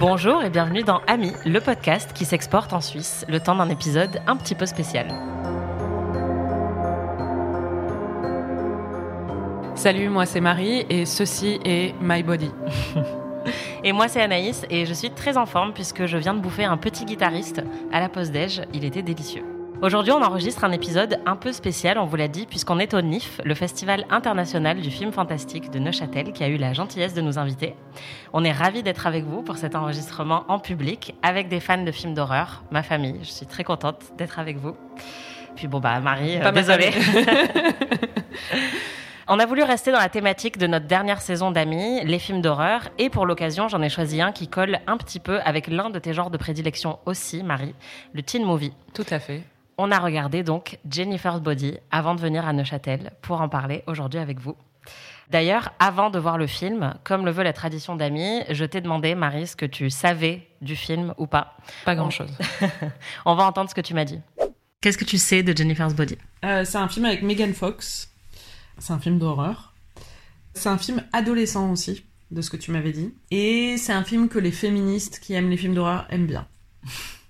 Bonjour et bienvenue dans Ami, le podcast qui s'exporte en Suisse, le temps d'un épisode un petit peu spécial. Salut, moi c'est Marie et ceci est My Body. Et moi c'est Anaïs et je suis très en forme puisque je viens de bouffer un petit guitariste à la pause déj, il était délicieux. Aujourd'hui, on enregistre un épisode un peu spécial, on vous l'a dit, puisqu'on est au NIF, le Festival international du film fantastique de Neuchâtel, qui a eu la gentillesse de nous inviter. On est ravis d'être avec vous pour cet enregistrement en public, avec des fans de films d'horreur, ma famille. Je suis très contente d'être avec vous. Puis bon, bah, Marie, euh, désolée. On a voulu rester dans la thématique de notre dernière saison d'amis, les films d'horreur, et pour l'occasion, j'en ai choisi un qui colle un petit peu avec l'un de tes genres de prédilection aussi, Marie, le teen movie. Tout à fait. On a regardé donc Jennifer's Body avant de venir à Neuchâtel pour en parler aujourd'hui avec vous. D'ailleurs, avant de voir le film, comme le veut la tradition d'amis, je t'ai demandé, Marie, ce que tu savais du film ou pas. Pas grand-chose. On va entendre ce que tu m'as dit. Qu'est-ce que tu sais de Jennifer's Body? Euh, C'est un film avec Megan Fox. C'est un film d'horreur. C'est un film adolescent aussi, de ce que tu m'avais dit. Et c'est un film que les féministes qui aiment les films d'horreur aiment bien.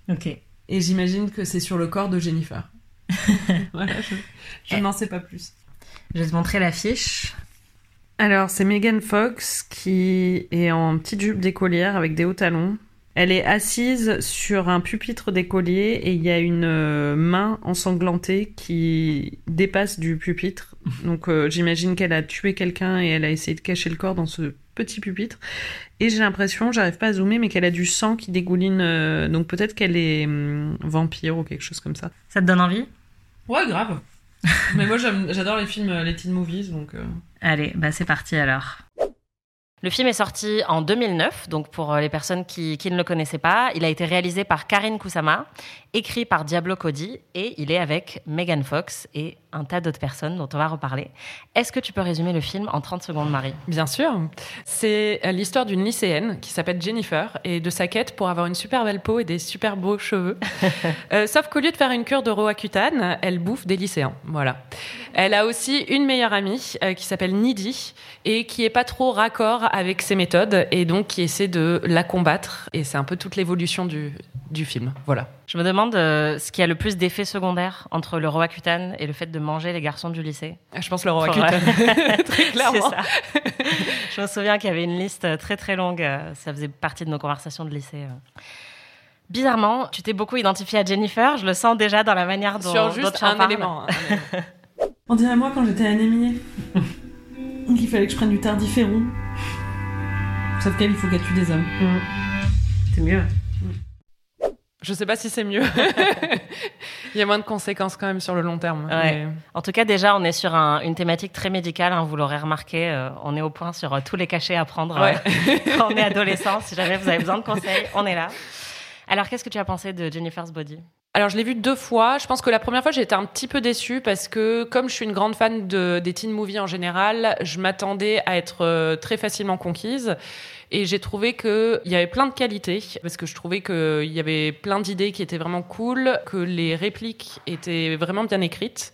Ok. Et j'imagine que c'est sur le corps de Jennifer. voilà, je, n'en sais pas plus. Je vais te montrer l'affiche. Alors, c'est Megan Fox qui est en petite jupe d'écolière avec des hauts talons. Elle est assise sur un pupitre d'écolier et il y a une euh, main ensanglantée qui dépasse du pupitre. Donc euh, j'imagine qu'elle a tué quelqu'un et elle a essayé de cacher le corps dans ce petit pupitre. Et j'ai l'impression, j'arrive pas à zoomer, mais qu'elle a du sang qui dégouline. euh, donc peut-être qu'elle est hum, vampire ou quelque chose comme ça. Ça te donne envie? Ouais, grave. mais moi j'adore les films, les teen movies, donc... euh, Allez, bah c'est parti alors. Le film est sorti en 2009, donc pour euh, les personnes qui, qui ne le connaissaient pas, il a été réalisé par Karine Kusama, écrit par Diablo Cody, et il est avec Megan Fox et un tas d'autres personnes dont on va reparler. Est-ce que tu peux résumer le film en 30 secondes, Marie? Bien sûr. C'est euh, l'histoire d'une lycéenne qui s'appelle Jennifer et de sa quête pour avoir une super belle peau et des super beaux cheveux. Euh, sauf qu'au lieu de faire une cure de Roaccutane, elle bouffe des lycéens. Voilà. Elle a aussi une meilleure amie euh, qui s'appelle Nidhi et qui est pas trop raccord avec ses méthodes et donc qui essaie de la combattre. Et c'est un peu toute l'évolution du, du film. Voilà. Je me demande euh, ce qui a le plus d'effets secondaires entre le Roaccutane et le fait de manger les garçons du lycée. Je pense le Roaccutane. Très clairement. C'est ça. Je me souviens qu'il y avait une liste très très longue. euh, Ça faisait partie de nos conversations de lycée. euh. Bizarrement, tu t'es beaucoup identifié à Jennifer. Je le sens déjà dans la manière dont, Sur dont juste tu en un parles. élément. On dirait moi quand j'étais anémiée. qu'il fallait que je prenne du tardiféron. Sauf qu'elle, il faut qu'elle tue des hommes. C'est mieux. Je sais pas si c'est mieux. il y a moins de conséquences quand même sur le long terme. Ouais. Mais- En tout cas, déjà, on est sur un- une thématique très médicale. hein, vous l'aurez remarqué. euh, on est au point sur euh, tous les cachets à prendre euh, quand on est adolescent. Si jamais vous avez besoin de conseils, on est là. Alors, qu'est-ce que tu as pensé de Jennifer's Body? Alors, je l'ai vu deux fois. Je pense que la première fois, j'ai été un petit peu déçue parce que, comme je suis une grande fan de, des teen movies en général, je m'attendais à être euh, très facilement conquise. Et j'ai trouvé qu'il y avait plein de qualités, parce que je trouvais qu'il y avait plein d'idées qui étaient vraiment cool, que les répliques étaient vraiment bien écrites.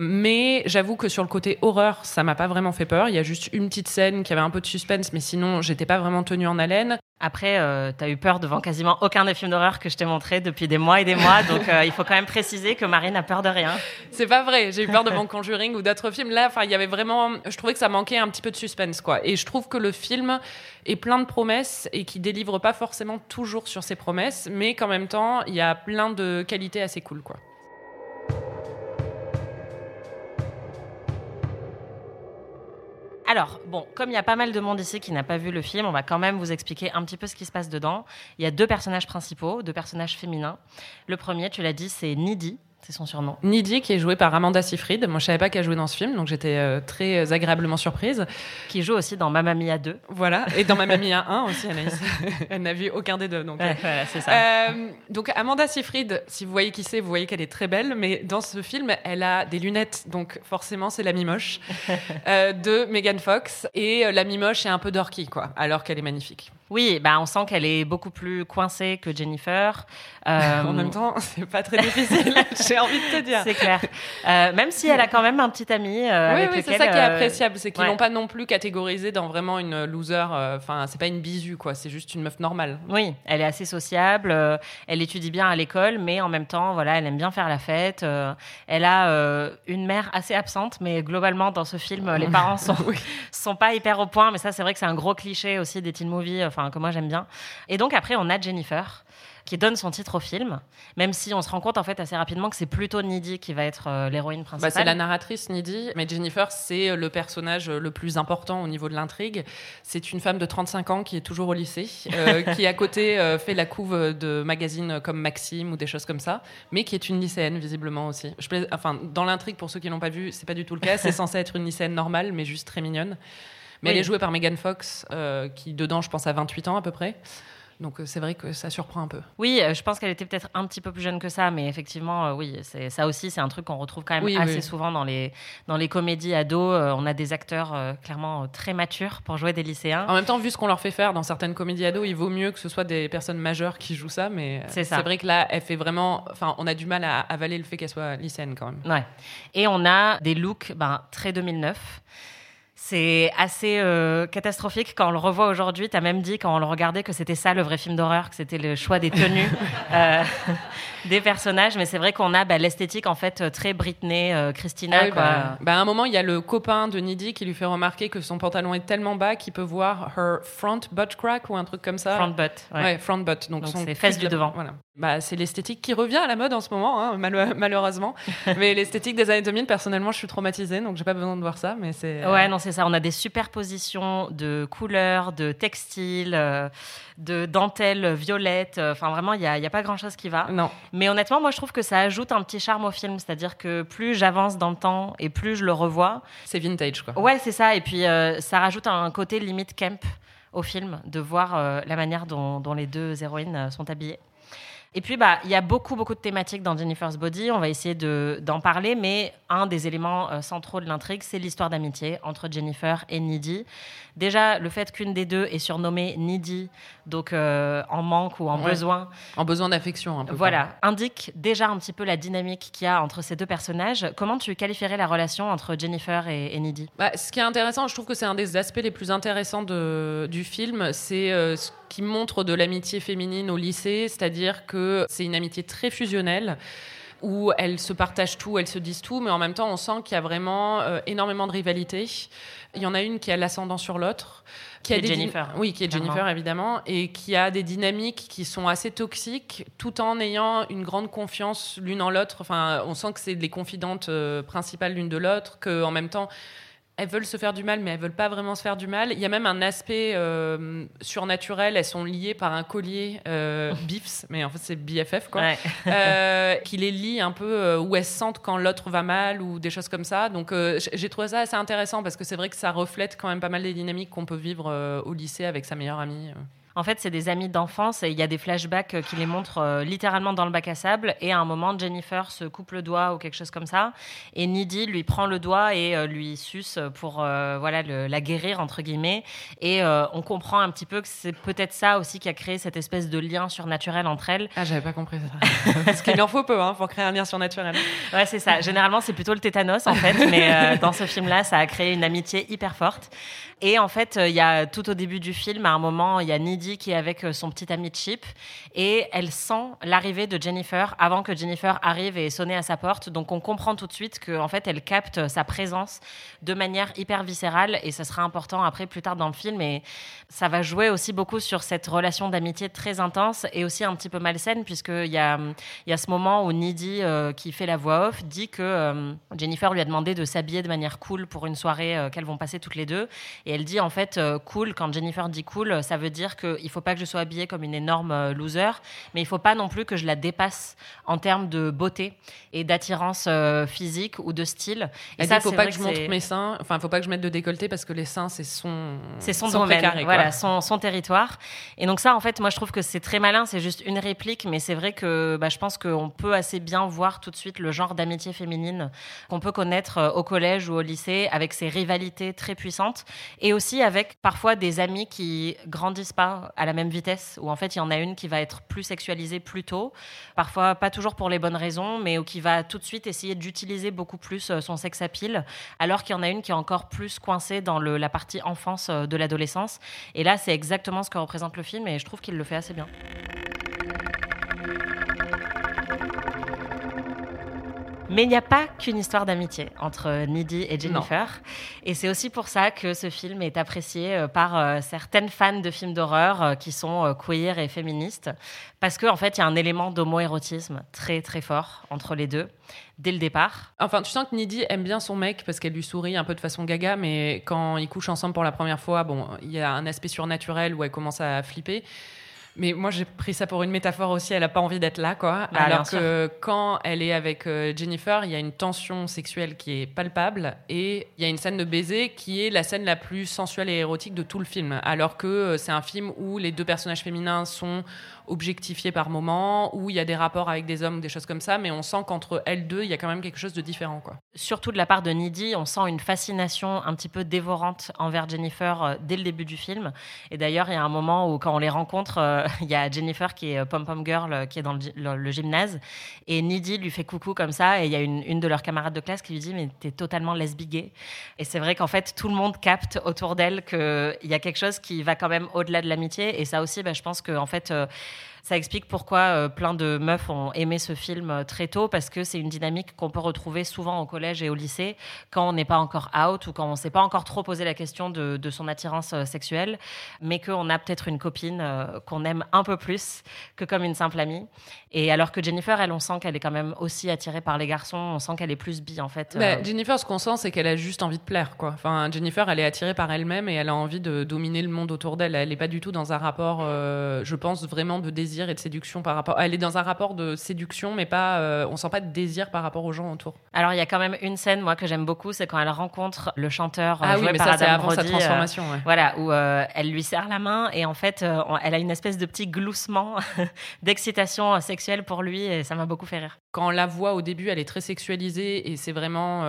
Mais j'avoue que sur le côté horreur, ça m'a pas vraiment fait peur. Il y a juste une petite scène qui avait un peu de suspense, mais sinon, j'étais pas vraiment tenue en haleine. Après, euh, tu as eu peur devant quasiment aucun des films d'horreur que je t'ai montré depuis des mois et des mois. Donc, euh, il faut quand même préciser que Marine a peur de rien. C'est pas vrai. J'ai eu peur devant Conjuring ou d'autres films. Là, enfin, il y avait vraiment. Je trouvais que ça manquait un petit peu de suspense, quoi. Et je trouve que le film est plein de promesses et qui délivre pas forcément toujours sur ses promesses, mais qu'en même temps, il y a plein de qualités assez cool, quoi. Alors, bon, comme il y a pas mal de monde ici qui n'a pas vu le film, on va quand même vous expliquer un petit peu ce qui se passe dedans. Il y a deux personnages principaux, deux personnages féminins. Le premier, tu l'as dit, c'est Nidhi, c'est son surnom. Nidhi, qui est jouée par Amanda Seyfried. Moi, je savais pas qu'elle jouait dans ce film, donc j'étais euh, très euh, agréablement surprise. qui joue aussi dans Mamma Mia 2. Voilà. Et dans ma mamie à 1 aussi, Anaïs. Elle n'a vu aucun des deux, donc. Ouais, voilà, c'est ça. Euh, donc Amanda Seyfried, si vous voyez qui c'est, vous voyez qu'elle est très belle, mais dans ce film, elle a des lunettes, donc forcément c'est la mimoche euh, de Megan Fox, et euh, la mimoche est un peu dorky, quoi, alors qu'elle est magnifique. Oui, bah on sent qu'elle est beaucoup plus coincée que Jennifer. Euh, en même temps, c'est pas très difficile, j'ai envie de te dire. C'est clair. Euh, même si elle a quand même un petit ami. Euh, oui, avec oui, c'est ça qui est euh, appréciable, c'est qu'ils ouais. l'ont pas non plus catégorisée dans vraiment une loser. euh, Enfin, c'est pas une bisu, quoi. C'est juste une meuf normale. Oui, elle est assez sociable, euh, elle étudie bien à l'école, mais en même temps, voilà, elle aime bien faire la fête. euh, elle a euh, une mère assez absente, mais globalement, dans ce film, les parents sont, Oui. sont pas hyper au point. Mais ça, c'est vrai que c'est un gros cliché aussi des teen movies, enfin, que moi j'aime bien. Et donc, après, on a Jennifer qui donne son titre au film, même si on se rend compte en fait assez rapidement que c'est plutôt Needy qui va être euh, l'héroïne Bah, principale. c'est la narratrice Nidhi, mais Jennifer, c'est le personnage le plus important au niveau de l'intrigue. C'est une femme de 35 ans qui est toujours au lycée, euh, qui à côté euh, fait la couve de magazines comme Maxime ou des choses comme ça, mais qui est une lycéenne visiblement aussi. Je plais- enfin, dans l'intrigue, pour ceux qui l'ont pas vu, c'est pas du tout le cas. C'est censé être une lycéenne normale, mais juste très mignonne. Mais elle est jouée par Megan Fox, euh, qui dedans, je pense, a 28 ans à peu près. Donc euh, c'est vrai que ça surprend un peu. Oui, euh, je pense qu'elle était peut-être un petit peu plus jeune que ça, mais effectivement, oui, c'est ça aussi, c'est un truc qu'on retrouve quand même Oui, assez oui. souvent dans les dans les comédies ados. On a des acteurs euh, clairement très matures pour jouer des lycéens. En même temps, vu ce qu'on leur fait faire dans certaines comédies ados, il vaut mieux que ce soit des personnes majeures qui jouent ça. Mais c'est vrai que là, elle fait vraiment. Enfin, on a du mal à avaler le fait qu'elle soit lycéenne quand même. Ouais. Et on a des looks ben, très 2009. C'est assez euh, catastrophique quand on le revoit aujourd'hui. Tu as même dit quand on le regardait que c'était ça le vrai film d'horreur, que c'était le choix des tenues euh, des personnages. Mais c'est vrai qu'on a bah, l'esthétique en fait très Britney, euh, Christina. Ah oui, quoi. bah, bah, à un moment, il y a le copain de Nidhi qui lui fait remarquer que son pantalon est tellement bas qu'il peut voir her front butt crack ou un truc comme ça. Front butt. ouais. Ouais, front butt. Donc, Donc c'est fesses du de- devant. Voilà. Bah, c'est l'esthétique qui revient à la mode en ce moment, hein, mal- malheureusement. mais l'esthétique des années 2000, personnellement, je suis traumatisée, donc j'ai pas besoin de voir ça. Mais c'est. euh, Ouais, non, c'est ça. On a des superpositions de couleurs, de textiles, euh, de dentelles violettes. Euh, Enfin, vraiment, il n'y a, y a pas grand-chose qui va. Non. Mais honnêtement, moi, je trouve que ça ajoute un petit charme au film. C'est-à-dire que plus j'avance dans le temps et plus je le revois. C'est vintage, quoi. Ouais, c'est ça. Et puis, euh, ça rajoute un côté limite camp au film, de voir euh, la manière dont, dont les deux héroïnes sont habillées. Et puis, bah, il y a beaucoup, beaucoup de thématiques dans Jennifer's Body. On va essayer de- d'en parler, mais un des éléments euh, centraux de l'intrigue, c'est l'histoire d'amitié entre Jennifer et Needy. Déjà, le fait qu'une des deux est surnommée Needy, donc euh, en manque ou en Ouais. besoin, En besoin d'affection, un peu. voilà, indique déjà un petit peu la dynamique qu'il y a entre ces deux personnages. Comment tu qualifierais la relation entre Jennifer et, et Needy? Bah, ce qui est intéressant, je trouve que c'est un des aspects les plus intéressants de- du film, c'est euh, ce qui montre de l'amitié féminine au lycée, c'est-à-dire que c'est une amitié très fusionnelle où elles se partagent tout, elles se disent tout, mais en même temps, on sent qu'il y a vraiment euh, énormément de rivalité. Il y en a une qui a l'ascendant sur l'autre. Qui est a des dy- Jennifer, Oui, qui est clairement. Jennifer, évidemment, et qui a des dynamiques qui sont assez toxiques, tout en ayant une grande confiance l'une en l'autre. Enfin, on sent que c'est les confidentes euh, principales l'une de l'autre, qu'en même temps, elles veulent se faire du mal, mais elles veulent pas vraiment se faire du mal. Il y a même un aspect euh, surnaturel. Elles sont liées par un collier euh, BIFs, mais en fait c'est BFF quoi, Ouais. euh, qui les lie un peu euh, où elles se sentent quand l'autre va mal ou des choses comme ça. Donc j'ai trouvé ça assez intéressant parce que c'est vrai que ça reflète quand même pas mal des dynamiques qu'on peut vivre au lycée avec sa meilleure amie. En fait, c'est des amis d'enfance et il y a des flashbacks euh, qui les montrent euh, littéralement dans le bac à sable. Et à un moment, Jennifer se coupe le doigt ou quelque chose comme ça. Et Needy lui prend le doigt et euh, lui suce pour euh, voilà, le- la guérir, entre guillemets. Et euh, on comprend un petit peu que c'est peut-être ça aussi qui a créé cette espèce de lien surnaturel entre elles. Ah, j'avais pas compris ça. parce qu'il en faut peu hein, pour créer un lien surnaturel. Ouais, c'est ça. Généralement, c'est plutôt le tétanos, en fait. Mais euh, dans ce film-là, ça a créé une amitié hyper forte. Et en fait, il y a tout au début du film, à un moment, il y a Qui est avec euh, son petit ami Chip. Et elle sent l'arrivée de Jennifer avant que Jennifer arrive et sonne à sa porte. Donc, on comprend tout de suite qu'en fait, elle capte sa présence de manière hyper viscérale. Et ça sera important après, plus tard dans le film. Et ça va jouer aussi beaucoup sur cette relation d'amitié très intense et aussi un petit peu malsaine, puisqu'il y a, y a ce moment où Needy, euh, qui fait la voix off, dit que euh, Jennifer lui a demandé de s'habiller de manière cool pour une soirée qu'elles vont passer toutes les deux. Et elle dit en fait cool, quand Jennifer dit cool, ça veut dire qu'il ne faut pas que je sois habillée comme une énorme euh, loser, mais il ne faut pas non plus que je la dépasse en termes de beauté et d'attirance euh, physique ou de style. Et ça, dit, faut c'est pas que je montre mes seins. Enfin, faut pas que je mette de décolleté parce que les seins, c'est son. c'est son, son domaine, précaré, voilà, son, son territoire. Et donc ça, en fait, moi, je trouve que c'est très malin. C'est juste une réplique, mais c'est vrai que bah, je pense qu'on peut assez bien voir tout de suite le genre d'amitié féminine qu'on peut connaître euh, au collège ou au lycée, avec ces rivalités très puissantes, et aussi avec parfois des amis qui grandissent pas. À la même vitesse, où en fait il y en a une qui va être plus sexualisée plus tôt, parfois pas toujours pour les bonnes raisons, mais qui va tout de suite essayer d'utiliser beaucoup plus son sex appeal, alors qu'il y en a une qui est encore plus coincée dans la partie enfance de l'adolescence. Et là, c'est exactement ce que représente le film, et je trouve qu'il le fait assez bien. Mais il n'y a pas qu'une histoire d'amitié entre Needy et Jennifer. Et c'est aussi pour ça que ce film est apprécié euh, par euh, certaines fans de films d'horreur euh, qui sont queer et féministes. Parce qu'en en fait, il y a un élément d'homo-érotisme très très fort entre les deux dès le départ. Enfin, tu sens que Needy aime bien son mec parce qu'elle lui sourit un peu de façon gaga, mais quand ils couchent ensemble pour la première fois, bon, il y a un aspect surnaturel où elle commence à flipper. Mais moi, j'ai pris ça pour une métaphore aussi. Elle n'a pas envie d'être là, quoi. Bah, Alors que quand elle est avec euh, Jennifer, il y a une tension sexuelle qui est palpable et il y a une scène de baiser qui est la scène la plus sensuelle et érotique de tout le film. Alors que euh, c'est un film où les deux personnages féminins sont objectifiés par moment, où il y a des rapports avec des hommes, des choses comme ça, mais on sent qu'entre elles deux, il y a quand même quelque chose de différent, quoi. Surtout de la part de Needy, on sent une fascination un petit peu dévorante envers Jennifer euh, dès le début du film. Et d'ailleurs, il y a un moment où quand on les rencontre il y a Jennifer qui est euh, Pom Pom Girl euh, qui est dans le, gymnase. Et Needy lui fait coucou comme ça. Et il y a une, de leurs camarades de classe qui lui dit mais t'es totalement lesbiguée et c'est vrai qu'en fait tout le monde capte autour d'elle qu'il y a quelque chose qui va quand même au-delà de l'amitié. Et ça aussi bah, je pense que en fait euh, ça explique pourquoi euh, plein de meufs ont aimé ce film euh, très tôt, parce que c'est une dynamique qu'on peut retrouver souvent au collège et au lycée, quand on n'est pas encore out ou quand on ne s'est pas encore trop posé la question de, son attirance euh, sexuelle, mais qu'on a peut-être une copine qu'on aime un peu plus que comme une simple amie. Et alors que Jennifer, elle, on sent qu'elle est quand même aussi attirée par les garçons, on sent qu'elle est plus bi en fait. Bah, Jennifer, ce qu'on sent, c'est qu'elle a juste envie de plaire, quoi. Enfin, Jennifer, elle est attirée par elle-même et elle a envie de dominer le monde autour d'elle. Elle n'est pas du tout dans un rapport, je pense, vraiment de désir et de séduction par rapport. Elle est dans un rapport de séduction, mais pas. Euh, on sent pas de désir par rapport aux gens autour. Alors il y a quand même une scène moi que j'aime beaucoup, c'est quand elle rencontre le chanteur. Ah oui, mais ça c'est avant sa transformation. Euh, voilà, où euh, elle lui serre la main et en fait elle a une espèce de petit gloussement d'excitation sexuelle pour lui et ça m'a beaucoup fait rire. Quand on la voit au début, elle est très sexualisée et c'est vraiment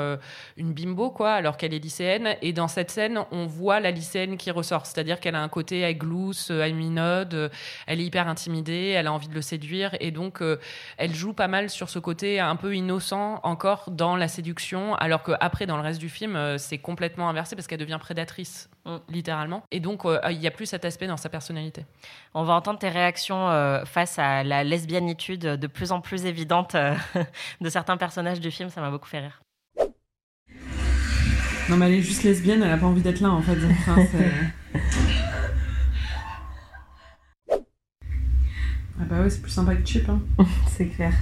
une bimbo quoi, alors qu'elle est lycéenne. Et dans cette scène, on voit la lycéenne qui ressort, c'est-à-dire qu'elle a un côté elle glousse, elle minode, elle est hyper intimidée, elle a envie de le séduire et donc euh, elle joue pas mal sur ce côté un peu innocent encore dans la séduction alors qu'après dans le reste du film euh, c'est complètement inversé parce qu'elle devient prédatrice mm. littéralement et donc euh, il n'y a plus cet aspect dans sa personnalité. On va entendre tes réactions face à la lesbianitude de plus en plus évidente de certains personnages du film, ça m'a beaucoup fait rire. Non mais elle est juste lesbienne, elle a pas envie d'être là en fait. Ah bah ouais, c'est plus sympa que Chip. Hein. c'est clair.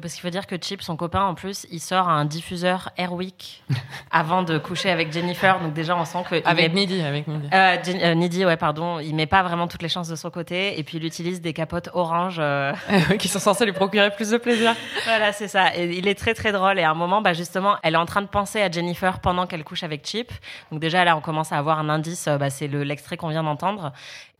Parce qu'il faut dire que Chip, son copain, en plus, il sort un diffuseur Airwick avant de coucher avec Jennifer. Donc déjà, on sent que... Avec Needy, avec Needy. Euh, euh ouais, pardon. Il met pas vraiment toutes les chances de son côté. Et puis, il utilise des capotes orange... Euh, qui sont censées lui procurer plus de plaisir. voilà, c'est ça. Et il est très, très drôle. Et à un moment, bah, justement, elle est en train de penser à Jennifer pendant qu'elle couche avec Chip. Donc déjà, là, on commence à avoir un indice. Bah, c'est l'extrait qu'on vient d'entendre.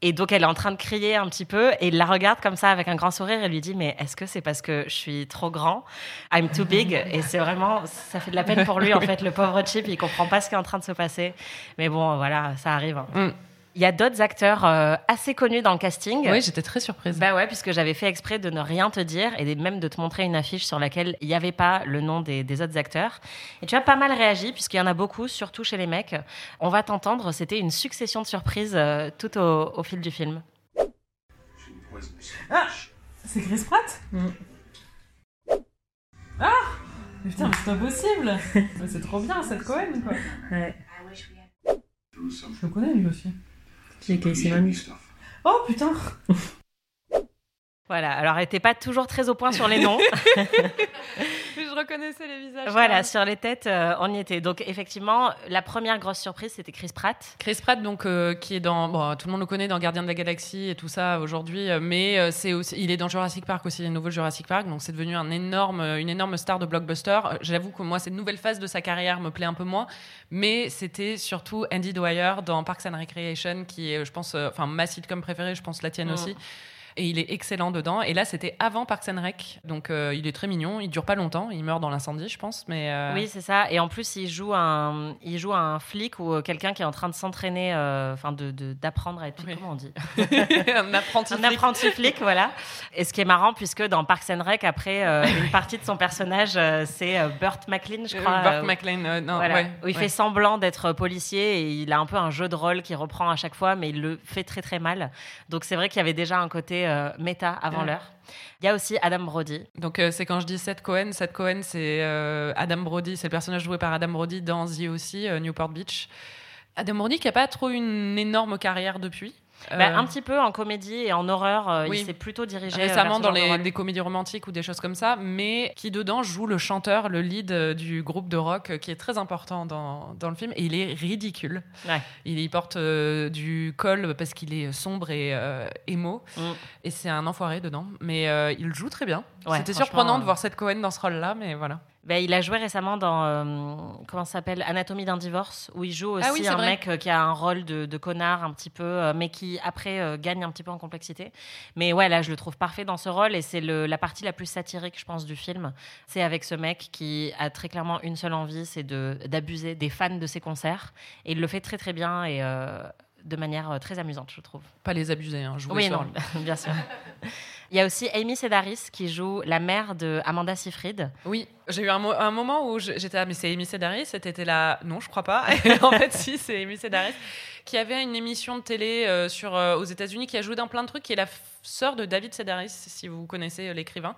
Et donc, elle est en train de crier un petit peu et il la regarde comme ça avec un grand sourire et lui dit Mais est-ce que c'est parce que je suis trop grand? I'm too big Et c'est vraiment, ça fait de la peine pour lui, en fait, le pauvre Chip, il comprend pas ce qui est en train de se passer. Mais bon, voilà, ça arrive. Hein. Mm. Il y a d'autres acteurs euh, assez connus dans le casting. Oui, j'étais très surprise. Bah ouais, puisque j'avais fait exprès de ne rien te dire et même de te montrer une affiche sur laquelle il n'y avait pas le nom des, autres acteurs. Et tu as pas mal réagi, puisqu'il y en a beaucoup, surtout chez les mecs. On va t'entendre, c'était une succession de surprises euh, tout au, fil du film. Ah C'est Chris Pratt mm. Ah mais Putain, mais c'est impossible C'est trop bien, cette Cohen, quoi Ouais. Je le connais, lui aussi. Oh putain Voilà, alors elle n'était pas toujours très au point sur les noms. reconnaissais les visages. Voilà, sur les têtes, euh, on y était. Donc effectivement, la première grosse surprise, c'était Chris Pratt. Chris Pratt, donc euh, qui est dans, bon, tout le monde le connaît dans Gardien de la Galaxie et tout ça aujourd'hui, euh, mais c'est aussi, il est dans Jurassic Park aussi, le nouveau Jurassic Park, donc c'est devenu un énorme, une énorme star de blockbuster. J'avoue que moi, cette nouvelle phase de sa carrière me plaît un peu moins, mais c'était surtout Andy Dwyer dans Parks and Recreation, qui est, je pense, enfin ma sitcom préférée, je pense la tienne mm. aussi. Et il est excellent dedans. Et là, c'était avant Parks and Rec. Donc, euh, il est très mignon. Il dure pas longtemps. Il meurt dans l'incendie, je pense. Mais euh, Oui, c'est ça. Et en plus, il joue un, il joue un flic ou quelqu'un qui est en train de s'entraîner, enfin, de, d'apprendre à être. Comment on dit Un apprenti un apprenti flic, voilà. Et ce qui est marrant, puisque dans Parks and Rec, après, une partie de son personnage, c'est Burt McLean, je crois. Burt McLean, non. où il fait semblant d'être policier et il a un peu un jeu de rôle qui reprend à chaque fois, mais il le fait très très mal. Donc c'est vrai qu'il y avait déjà un côté euh, méta avant l'heure. Il y a aussi Adam Brody. Donc euh, c'est quand je dis Seth Cohen, Seth Cohen c'est euh, Adam Brody, c'est le personnage joué par Adam Brody dans The aussi, Newport Beach. Adam Brody qui n'a pas trop une énorme carrière depuis. Bah, un petit peu en comédie et en horreur, euh, il s'est plutôt dirigé euh, récemment dans les, des comédies romantiques ou des choses comme ça, mais qui dedans joue le chanteur, le lead euh, du groupe de rock qui est très important dans, dans le film et il est ridicule. Il y porte du col parce qu'il est sombre et émo mm. et c'est un enfoiré dedans, mais il joue très bien. C'était surprenant de voir cette Cohen dans ce rôle-là, mais voilà. Bah, il a joué récemment dans euh, comment s'appelle Anatomie d'un divorce où il joue ah aussi un mec euh, qui a un rôle de, connard un petit peu euh, mais qui après gagne un petit peu en complexité. Mais ouais là je le trouve parfait dans ce rôle et c'est la partie la plus satirique je pense du film. C'est avec ce mec qui a très clairement une seule envie c'est de d'abuser des fans de ses concerts et il le fait très très bien et de manière très amusante je trouve. Pas les abuser hein, je Oui non bien sûr. Il y a aussi Amy Sedaris qui joue la mère de Amanda Seyfried. Oui, j'ai eu un, un, moment où j'étais ah mais c'est Amy Sedaris, c'était là non je crois pas. en fait si c'est Amy Sedaris qui avait une émission de télé euh, sur euh, aux États-Unis qui a joué dans plein de trucs qui est la sœur de David Sedaris si vous connaissez euh, l'écrivain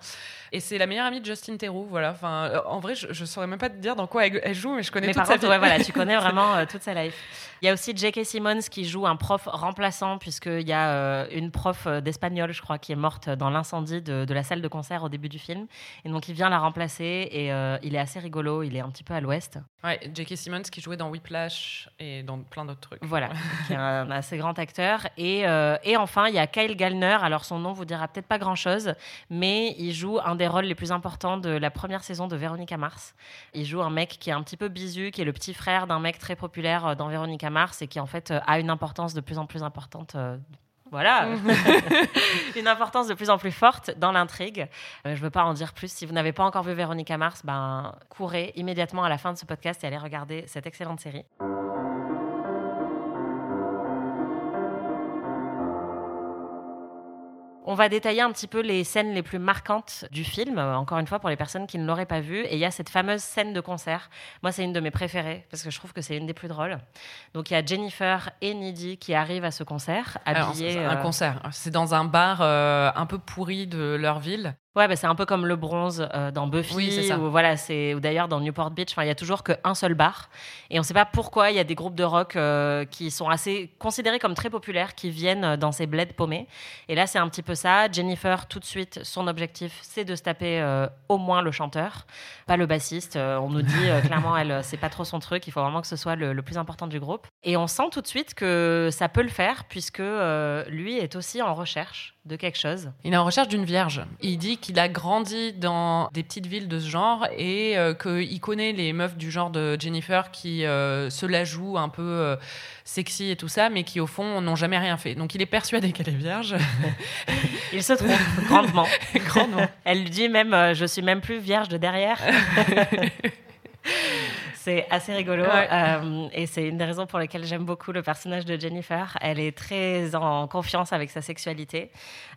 et c'est la meilleure amie de Justin Theroux voilà enfin en vrai je, ne saurais même pas te dire dans quoi elle, joue mais je connais toute sa vie. Ouais, voilà tu connais vraiment toute sa life. Il y a aussi J.K. Simmons qui joue un prof remplaçant, puisqu'il y a euh, une prof euh, d'espagnol, je crois, qui est morte dans l'incendie de, la salle de concert au début du film. Et donc, il vient la remplacer et euh, il est assez rigolo. Il est un petit peu à l'ouest. Ouais, J.K. Simmons qui jouait dans Whiplash et dans plein d'autres trucs. Voilà, qui est un assez grand acteur. Et, et enfin, il y a Kyle Gallner. Alors, son nom vous dira peut-être pas grand-chose, mais il joue un des rôles les plus importants de la première saison de Véronica Mars. Il joue un mec qui est un petit peu bisu, qui est le petit frère d'un mec très populaire dans Véronica Mars et qui en fait euh, a une importance de plus en plus importante euh, voilà, une importance de plus en plus forte dans l'intrigue. Euh, je ne veux pas en dire plus. Si vous n'avez pas encore vu Véronica Mars, ben, courez immédiatement à la fin de ce podcast et allez regarder cette excellente série. On va détailler un petit peu les scènes les plus marquantes du film, euh, encore une fois pour les personnes qui ne l'auraient pas vu. Et il y a cette fameuse scène de concert. Moi, c'est une de mes préférées parce que je trouve que c'est une des plus drôles. Donc il y a Jennifer et Nidhi qui arrivent à ce concert, habillés. un euh, concert. C'est dans un bar euh, un peu pourri de leur ville. Ouais, bah, c'est un peu comme le bronze euh, dans Buffy. Oui, c'est ça. Ou, voilà, c'est, ou d'ailleurs dans Newport Beach, il y a toujours qu'un seul bar. Et on ne sait pas pourquoi il y a des groupes de rock euh, qui sont assez considérés comme très populaires, qui viennent euh, dans ces bleds paumés. Et là, c'est un petit peu ça. Jennifer, tout de suite, son objectif, c'est de se taper au moins le chanteur, pas le bassiste. on nous dit clairement, elle, c'est pas trop son truc. Il faut vraiment que ce soit le, le, plus important du groupe. Et on sent tout de suite que ça peut le faire, puisque lui est aussi en recherche de quelque chose. Il est en recherche d'une vierge. Il dit qu'il a grandi dans des petites villes de ce genre et euh, qu'il connaît les meufs du genre de Jennifer qui euh, se la jouent un peu euh, sexy et tout ça, mais qui au fond n'ont jamais rien fait. Donc il est persuadé qu'elle est vierge. il se trompe grandement. grandement. Elle lui dit même Je suis même plus vierge de derrière. C'est assez rigolo. Euh, et c'est une des raisons pour lesquelles j'aime beaucoup le personnage de Jennifer. Elle est très en confiance avec sa sexualité.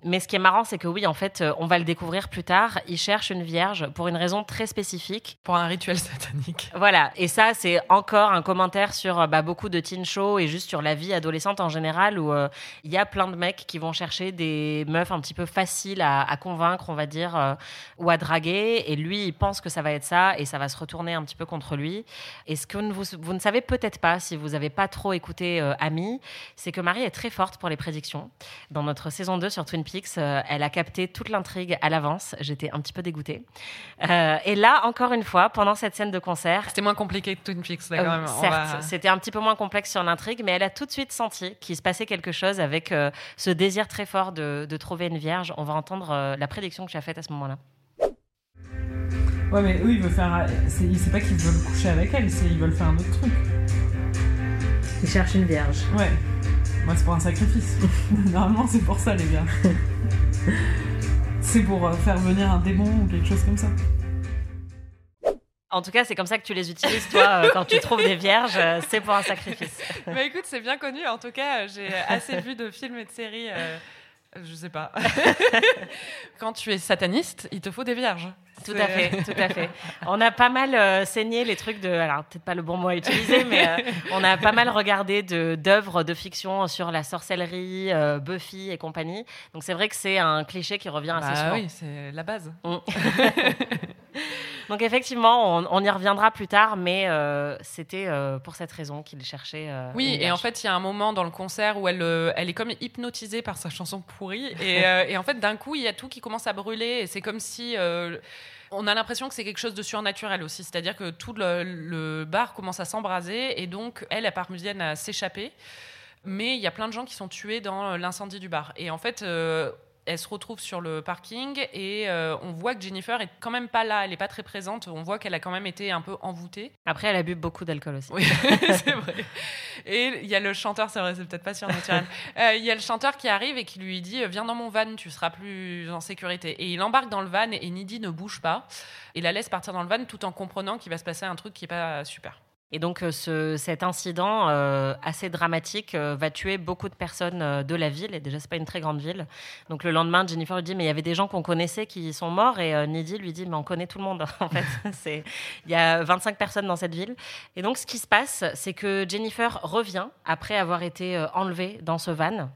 Mais ce qui est marrant, c'est que oui, en fait, on va le découvrir plus tard. Il cherche une vierge pour une raison très spécifique. Pour un rituel satanique. Voilà. Et ça, c'est encore un commentaire sur bah, beaucoup de teen shows et juste sur la vie adolescente en général où euh, il y a plein de mecs qui vont chercher des meufs un petit peu faciles à, convaincre, on va dire, euh, ou à draguer. Et lui, il pense que ça va être ça et ça va se retourner un petit peu contre lui. Et ce que vous, vous ne savez peut-être pas, si vous n'avez pas trop écouté euh, Ami, c'est que Marie est très forte pour les prédictions. Dans notre saison 2 sur Twin Peaks, euh, elle a capté toute l'intrigue à l'avance. J'étais un petit peu dégoûtée. Euh, et là, encore une fois, pendant cette scène de concert... C'était moins compliqué que Twin Peaks, là, quand même. certes, c'était un petit peu moins complexe sur l'intrigue, mais elle a tout de suite senti qu'il se passait quelque chose avec ce désir très fort de, de, trouver une vierge. On va entendre la prédiction que tu as faite à ce moment-là. Ouais, mais eux, ils veulent faire. Il sait pas qu'ils veulent coucher avec elle, ils veulent faire un autre truc. Ils cherchent une vierge. Ouais. Moi, c'est pour un sacrifice. Normalement, c'est pour ça, les gars. c'est pour euh, faire venir un démon ou quelque chose comme ça. En tout cas, c'est comme ça que tu les utilises, toi, euh, quand tu trouves des vierges, euh, c'est pour un sacrifice. Bah écoute, c'est bien connu. En tout cas, j'ai assez vu de films et de séries. Je sais pas. quand tu es sataniste, il te faut des vierges. Tout à fait, tout à fait. On a pas mal saigné les trucs de, alors peut-être pas le bon mot à utiliser, mais on a pas mal regardé d'œuvres de, fiction sur la sorcellerie, Buffy et compagnie. Donc c'est vrai que c'est un cliché qui revient assez bah souvent. Oui, c'est la base. Mm. Donc effectivement, on, y reviendra plus tard, mais euh, c'était euh, pour cette raison qu'il cherchait. Euh, oui, et en fait, il y a un moment dans le concert où elle, elle est comme hypnotisée par sa chanson pourrie, et, en fait, d'un coup, il y a tout qui commence à brûler, et c'est comme si on a l'impression que c'est quelque chose de surnaturel aussi, c'est-à-dire que tout le, bar commence à s'embraser, et donc elle, la parmusienne, à s'échapper. Mais il y a plein de gens qui sont tués dans l'incendie du bar. Et en fait, elle se retrouve sur le parking et euh, on voit que Jennifer est quand même pas là, elle est pas très présente. On voit qu'elle a quand même été un peu envoûtée. Après, elle a bu beaucoup d'alcool aussi. Oui, c'est vrai. Et il y a le chanteur, c'est vrai, c'est peut-être pas surnaturel. Euh, il y a le chanteur qui arrive et qui lui dit Viens dans mon van, tu seras plus en sécurité. Et il embarque dans le van et Nidhi ne bouge pas. Il la laisse partir dans le van tout en comprenant qu'il va se passer un truc qui est pas super. Et donc euh, ce, cet incident euh, assez dramatique euh, va tuer beaucoup de personnes de la ville. Et déjà, c'est pas une très grande ville. Donc le lendemain, Jennifer lui dit mais il y avait des gens qu'on connaissait qui sont morts. Et Nidhi lui dit mais on connaît tout le monde. en fait, il y a 25 personnes dans cette ville. Et donc ce qui se passe, c'est que Jennifer revient après avoir été enlevée dans ce van.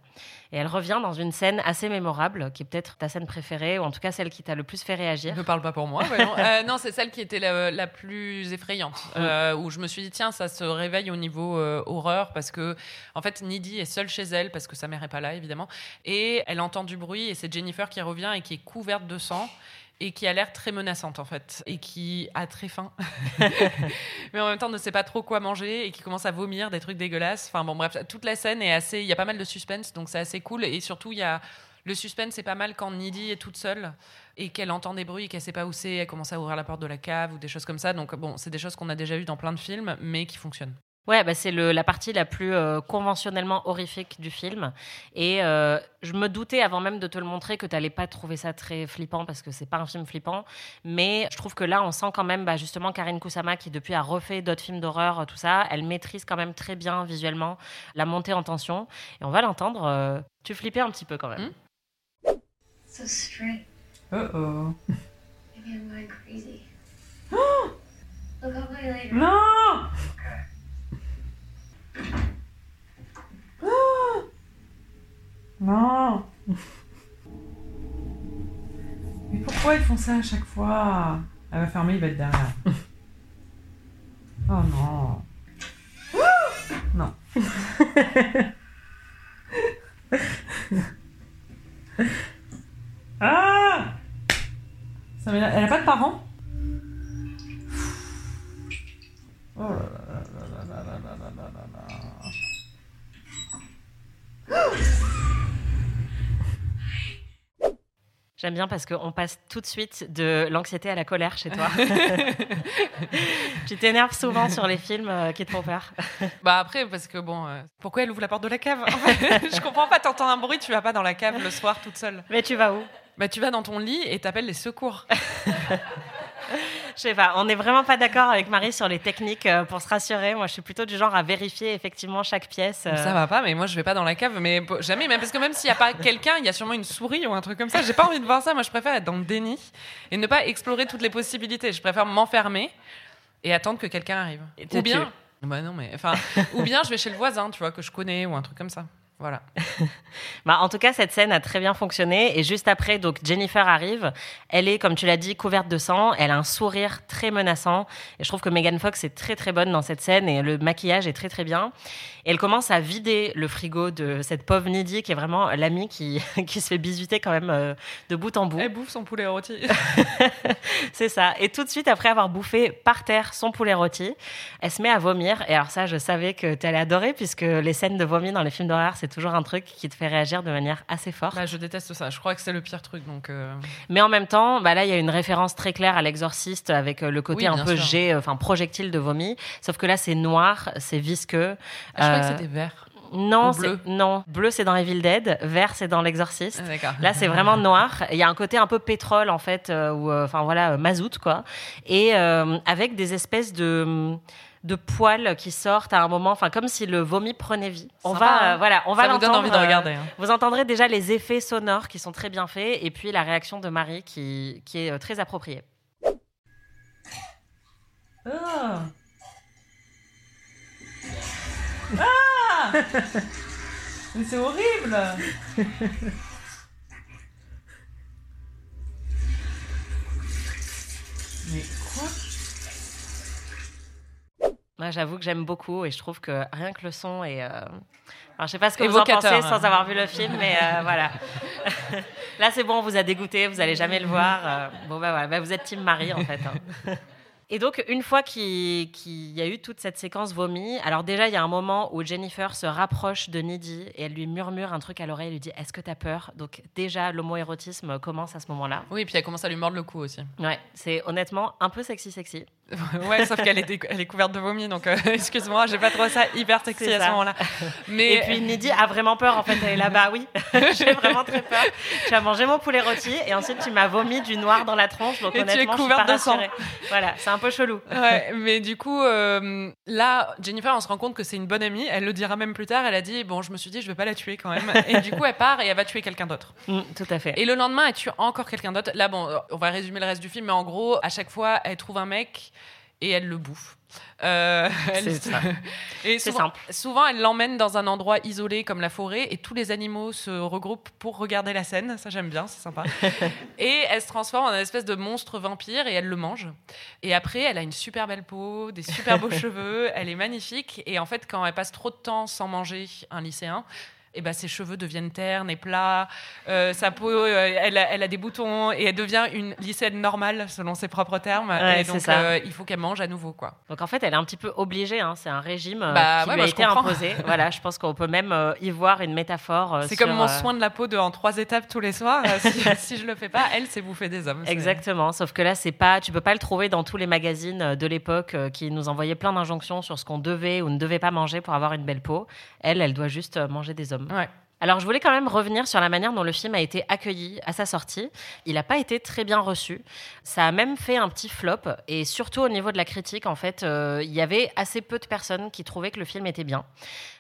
Et elle revient dans une scène assez mémorable, qui est peut-être ta scène préférée, ou en tout cas celle qui t'a le plus fait réagir. Ne parle pas pour moi. Euh, non, c'est celle qui était la, plus effrayante, euh, où je me suis dit, tiens, ça se réveille au niveau euh, horreur, parce que, en fait, Nidhi est seule chez elle, parce que sa mère est pas là, évidemment, et elle entend du bruit, et c'est Jennifer qui revient et qui est couverte de sang et qui a l'air très menaçante en fait et qui a très faim. Mais en même temps ne sait pas trop quoi manger et qui commence à vomir des trucs dégueulasses. Enfin bon bref toute la scène est assez il y a pas mal de suspense donc c'est assez cool. Et surtout il y a le suspense c'est pas mal quand Nidhi est toute seule et qu'elle entend des bruits et qu'elle sait pas où c'est elle commence à ouvrir la porte de la cave ou des choses comme ça. Donc bon c'est des choses qu'on a déjà vues dans plein de films mais qui fonctionnent Ouais, bah c'est la partie la plus euh, conventionnellement horrifique du film. Et euh, je me doutais avant même de te le montrer que tu n'allais pas trouver ça très flippant parce que c'est pas un film flippant. Mais je trouve que là, on sent quand même bah, justement Karine Kusama qui depuis a refait d'autres films d'horreur, tout ça. Elle maîtrise quand même très bien visuellement la montée en tension. Et on va l'entendre. Euh, tu flippais un petit peu quand même. Hmm? So Oh oh. Maybe I'm going crazy. Look, later. Non Non Mais pourquoi ils font ça à chaque fois Elle va fermer, il va être derrière. Oh non Non Ah ça Elle a pas de parents Oh là là là là là là là là là J'aime bien parce qu'on passe tout de suite de l'anxiété à la colère chez toi. tu t'énerves souvent sur les films euh, qui te font peur. bah après, parce que bon, euh, pourquoi elle ouvre la porte de la cave Je comprends pas, t'entends un bruit, tu vas pas dans la cave le soir toute seule. Mais tu vas où? Bah tu vas dans ton lit et t'appelles les secours. Je sais pas, on n'est vraiment pas d'accord avec Marie sur les techniques euh, pour se rassurer. Moi, je suis plutôt du genre à vérifier effectivement chaque pièce. Ça va pas, mais moi, je vais pas dans la cave, mais jamais, même parce que même s'il y a pas quelqu'un, il y a sûrement une souris ou un truc comme ça. J'ai pas envie de voir ça. Moi, je préfère être dans le déni et ne pas explorer toutes les possibilités. Je préfère m'enfermer et attendre que quelqu'un arrive. ou bien, bah non, mais enfin, ou bien je vais chez le voisin, tu vois, que je connais ou un truc comme ça. Voilà. bah, en tout cas, cette scène a très bien fonctionné. Et juste après, donc Jennifer arrive. Elle est, comme tu l'as dit, couverte de sang. Elle a un sourire très menaçant. Et je trouve que Megan Fox est très très bonne dans cette scène et le maquillage est très très bien. Et elle commence à vider le frigo de cette pauvre Nidhi qui est vraiment l'amie qui, qui se fait bisuter quand même euh, de bout en bout. Elle bouffe son poulet rôti. C'est ça. Et tout de suite, après avoir bouffé par terre son poulet rôti, elle se met à vomir. Et alors ça, je savais que tu allais adorer puisque les scènes de vomi dans les films d'horreur, c'est toujours un truc qui te fait réagir de manière assez forte. Bah, je déteste ça. Je crois que c'est le pire truc. Donc euh. Mais en même temps, bah, là, il y a une référence très claire à l'exorciste avec euh, le côté un peu jet, enfin projectile de vomi. Sauf que là, c'est noir, c'est visqueux. Ah, je crois que c'était vert. Non, bleu non. Bleu, c'est dans Evil Dead. Vert, c'est dans L'Exorciste. Ah, Là, c'est vraiment noir. Il y a un côté un peu pétrole, en fait, ou enfin voilà, mazout, quoi. Et avec des espèces de de poils qui sortent à un moment, enfin comme si le vomi prenait vie. On va, hein. voilà, on va Ça vous donne envie de regarder. Hein. Vous entendrez déjà les effets sonores qui sont très bien faits, et puis la réaction de Marie qui, qui est très appropriée. Ah Ah Mais c'est horrible Mais Moi, j'avoue que j'aime beaucoup et je trouve que rien que le son est. Euh... Alors, je sais pas ce que vous en pensez sans avoir vu le film, mais euh, voilà. Là, c'est bon, on vous a dégoûté, vous allez jamais le voir. Euh. Bon, bah voilà, bah, vous êtes Team Marie en fait. Hein. Et donc, une fois qu'il y a eu toute cette séquence vomi, alors déjà, il y a un moment où Jennifer se rapproche de Nidhi et elle lui murmure un truc à l'oreille, elle lui dit Est-ce que tu as peur? Donc, déjà, l'homoérotisme commence à ce moment-là. Oui, et puis elle commence à lui mordre le cou aussi. Ouais, c'est honnêtement un peu sexy-sexy. ouais, sauf qu'elle est, elle est couverte de vomi, donc euh, excuse-moi, j'ai pas trouvé ça hyper sexy à ce moment-là. Mais... Et puis Nidhi a vraiment peur, en fait, elle est là-bas, oui, j'ai vraiment très peur. Tu as mangé mon poulet rôti et ensuite tu m'as vomi du noir dans la tronche, donc et honnêtement, tu es couverte de sang. Voilà, c'est un peu chelou. Ouais, mais du coup, euh, là, Jennifer, on se rend compte que c'est une bonne amie. Elle le dira même plus tard. Elle a dit Bon, je me suis dit, je vais pas la tuer quand même. Et du coup, elle part et elle va tuer quelqu'un d'autre. Mm, tout à fait. Et le lendemain, elle tue encore quelqu'un d'autre. Là, bon, on va résumer le reste du film, mais en gros, à chaque fois, elle trouve un mec et elle le bouffe. Euh, c'est souvent, simple. souvent, elle l'emmène dans un endroit isolé comme la forêt et tous les animaux se regroupent pour regarder la scène. Ça, j'aime bien, c'est sympa. et elle se transforme en une espèce de monstre vampire et elle le mange. Et après, elle a une super belle peau, des super beaux cheveux, elle est magnifique. Et en fait, quand elle passe trop de temps sans manger un lycéen, et ben, ses cheveux deviennent ternes et plats, euh, sa peau, euh, elle, a, elle, a, des boutons et elle devient une lycéenne normale selon ses propres termes. et donc, euh, il faut qu'elle mange à nouveau. Quoi. Donc en fait, elle est un petit peu obligée. Hein. C'est un régime bah, qui lui a été imposé. voilà, je pense qu'on peut même y voir une métaphore. c'est comme mon soin de la peau de, en trois étapes tous les soirs. si, si, je le fais pas, elle, c'est bouffer des hommes. Exactement. Sauf que là, c'est pas, tu peux pas le trouver dans tous les magazines de l'époque qui nous envoyaient plein d'injonctions sur ce qu'on devait ou ne devait pas manger pour avoir une belle peau. Elle, elle doit juste manger des hommes. Alors, je voulais quand même revenir sur la manière dont le film a été accueilli à sa sortie. Il n'a pas été très bien reçu. Ça a même fait un petit flop. Et surtout au niveau de la critique, en fait, euh, il y avait assez peu de personnes qui trouvaient que le film était bien.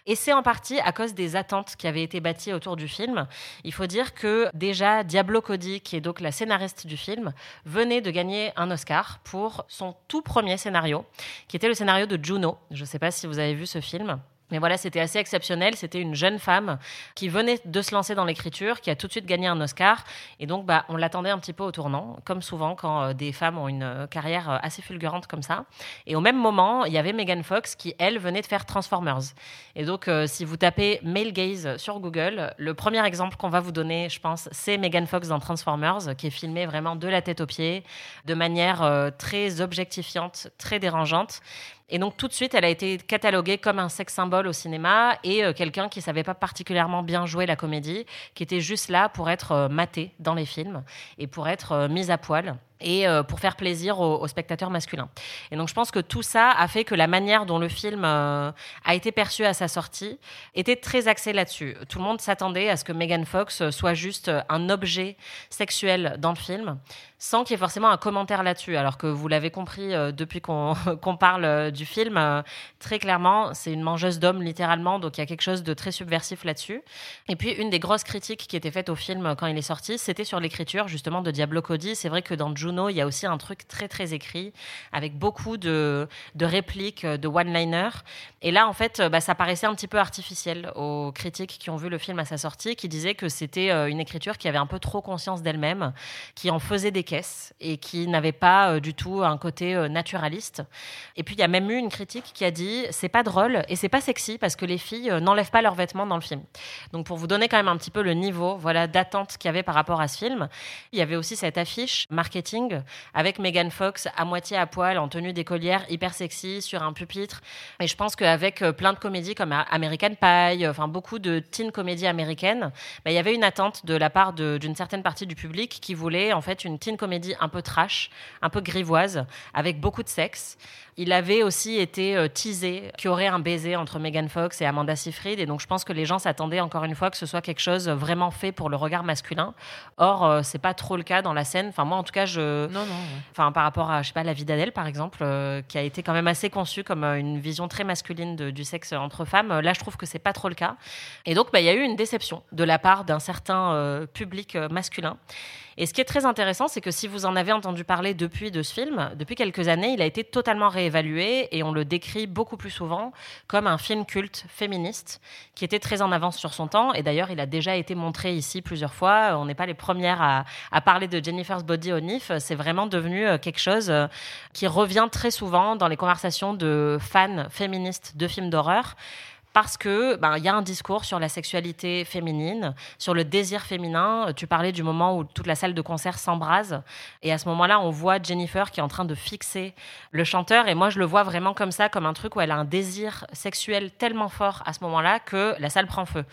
Et c'est en partie à cause des attentes qui avaient été bâties autour du film. Il faut dire que déjà, Diablo Cody, qui est donc la scénariste du film, venait de gagner un Oscar pour son tout premier scénario, qui était le scénario de Juno. Je ne sais pas si vous avez vu ce film. Mais voilà, c'était assez exceptionnel. C'était une jeune femme qui venait de se lancer dans l'écriture, qui a tout de suite gagné un Oscar. Et donc, bah, on l'attendait un petit peu au tournant, comme souvent quand euh, des femmes ont une euh, carrière euh, assez fulgurante comme ça. Et au même moment, il y avait Megan Fox qui, elle, venait de faire Transformers. Et donc, si vous tapez Male Gaze sur Google, le premier exemple qu'on va vous donner, je pense, c'est Megan Fox dans Transformers, qui est filmé vraiment de la tête aux pieds, de manière très objectifiante, très dérangeante. Et donc tout de suite, elle a été cataloguée comme un sex symbole au cinéma et euh, quelqu'un qui savait pas particulièrement bien jouer la comédie, qui était juste là pour être euh, maté dans les films et pour être euh, mise à poil et euh, pour faire plaisir aux, spectateurs masculins. Et donc je pense que tout ça a fait que la manière dont le film euh, a été perçu à sa sortie était très axée là-dessus. Tout le monde s'attendait à ce que Megan Fox soit juste un objet sexuel dans le film, sans qu'il y ait forcément un commentaire là-dessus. Alors que vous l'avez compris euh, depuis qu'on parle du film, très clairement, c'est une mangeuse d'hommes littéralement, donc il y a quelque chose de très subversif là-dessus. Et puis une des grosses critiques qui était faite au film quand il est sorti, c'était sur l'écriture justement de Diablo Cody. C'est vrai que dans il y a aussi un truc très très écrit avec beaucoup de, répliques, euh, de one-liners. Et là, en fait, bah, ça paraissait un petit peu artificiel aux critiques qui ont vu le film à sa sortie, qui disaient que c'était euh, une écriture qui avait un peu trop conscience d'elle-même, qui en faisait des caisses et qui n'avait pas euh, du tout un côté naturaliste. Et puis il y a même eu une critique qui a dit c'est pas drôle et c'est pas sexy parce que les filles n'enlèvent pas leurs vêtements dans le film. Donc pour vous donner quand même un petit peu le niveau, voilà, d'attente qu'il y avait par rapport à ce film, il y avait aussi cette affiche marketing avec Megan Fox à moitié à poil, en tenue d'écolière, hyper sexy, sur un pupitre. Et je pense qu'avec euh, plein de comédies comme American Pie, enfin beaucoup de teen comédies américaines, bah, il y avait une attente de la part d'une certaine partie du public qui voulait en fait une teen comédie un peu trash, un peu grivoise, avec beaucoup de sexe. Il avait aussi été euh, teasé qu'il y aurait un baiser entre Megan Fox et Amanda Seyfried. Et donc, je pense que les gens s'attendaient encore une fois que ce soit quelque chose vraiment fait pour le regard masculin. Or, euh, c'est pas trop le cas dans la scène. Enfin, moi, en tout cas, je. Non, non. Enfin, par rapport à, je sais pas, la vie d'Adèle, par exemple, euh, qui a été quand même assez conçue comme une vision très masculine du sexe entre femmes. Là, je trouve que c'est pas trop le cas. Et donc, bah, il y a eu une déception de la part d'un certain public masculin. Et ce qui est très intéressant, c'est que si vous en avez entendu parler depuis de ce film, depuis quelques années, il a été totalement réévalué et on le décrit beaucoup plus souvent comme un film culte féministe qui était très en avance sur son temps. Et d'ailleurs, il a déjà été montré ici plusieurs fois. On n'est pas les premières à, parler de Jennifer's Body au NIF. C'est vraiment devenu euh, quelque chose euh, qui revient très souvent dans les conversations de fans féministes de films d'horreur parce que ben il y a un discours sur la sexualité féminine, sur le désir féminin. Tu parlais du moment où toute la salle de concert s'embrase et à ce moment-là, on voit Jennifer qui est en train de fixer le chanteur et moi je le vois vraiment comme ça comme un truc où elle a un désir sexuel tellement fort à ce moment-là que la salle prend feu.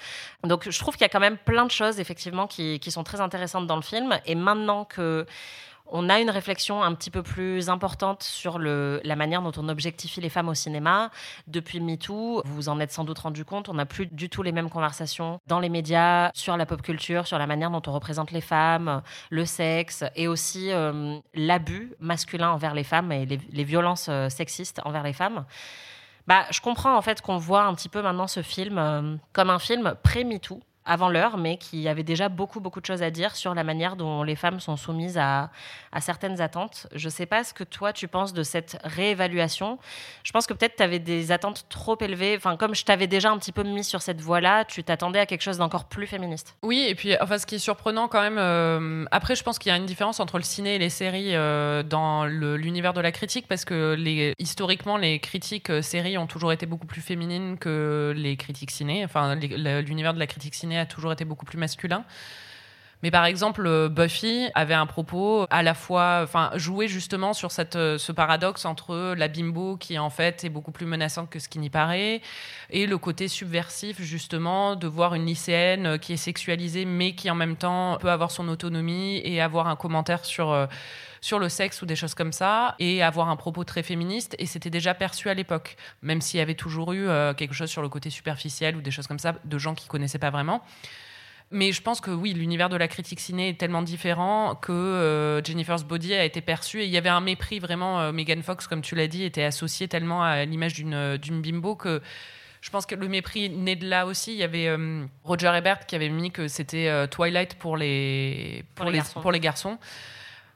Donc je trouve qu'il y a quand même plein de choses effectivement qui, qui sont très intéressantes dans le film et maintenant que on a une réflexion un petit peu plus importante sur la manière dont on objectifie les femmes au cinéma. Depuis MeToo, vous vous en êtes sans doute rendu compte, on n'a plus du tout les mêmes conversations dans les médias, sur la pop culture, sur la manière dont on représente les femmes, le sexe et aussi euh, l'abus masculin envers les femmes et les, violences euh, sexistes envers les femmes. Bah, je comprends en fait qu'on voit un petit peu maintenant ce film euh, comme un film pré-MeToo avant l'heure, mais qui avait déjà beaucoup, beaucoup de choses à dire sur la manière dont les femmes sont soumises à, certaines attentes. Je ne sais pas ce que toi, tu penses de cette réévaluation. Je pense que peut-être tu avais des attentes trop élevées. Enfin, comme je t'avais déjà un petit peu mis sur cette voie-là, tu t'attendais à quelque chose d'encore plus féministe. Oui, et puis, enfin, ce qui est surprenant quand même, euh, après, je pense qu'il y a une différence entre le ciné et les séries euh, dans l'univers de la critique, parce que historiquement, les critiques euh, séries ont toujours été beaucoup plus féminines que les critiques ciné. Enfin, l'univers de la critique ciné a toujours été beaucoup plus masculin. Mais par exemple, euh, Buffy avait un propos à la fois, enfin, jouer justement sur cette, euh, ce paradoxe entre la bimbo qui en fait est beaucoup plus menaçante que ce qui n'y paraît, et le côté subversif justement de voir une lycéenne qui est sexualisée mais qui en même temps peut avoir son autonomie et avoir un commentaire sur euh, sur le sexe ou des choses comme ça et avoir un propos très féministe et c'était déjà perçu à l'époque même s'il y avait toujours eu quelque chose sur le côté superficiel ou des choses comme ça de gens qui connaissaient pas vraiment mais je pense que oui, l'univers de la critique ciné est tellement différent que euh, Jennifer's Body a été perçu et il y avait un mépris vraiment. Euh, Megan Fox, comme tu l'as dit, était associée tellement à l'image d'une euh, d'une bimbo que je pense que le mépris naît de là aussi. Il y avait Roger Ebert qui avait mis que c'était Twilight pour les pour, les, pour les garçons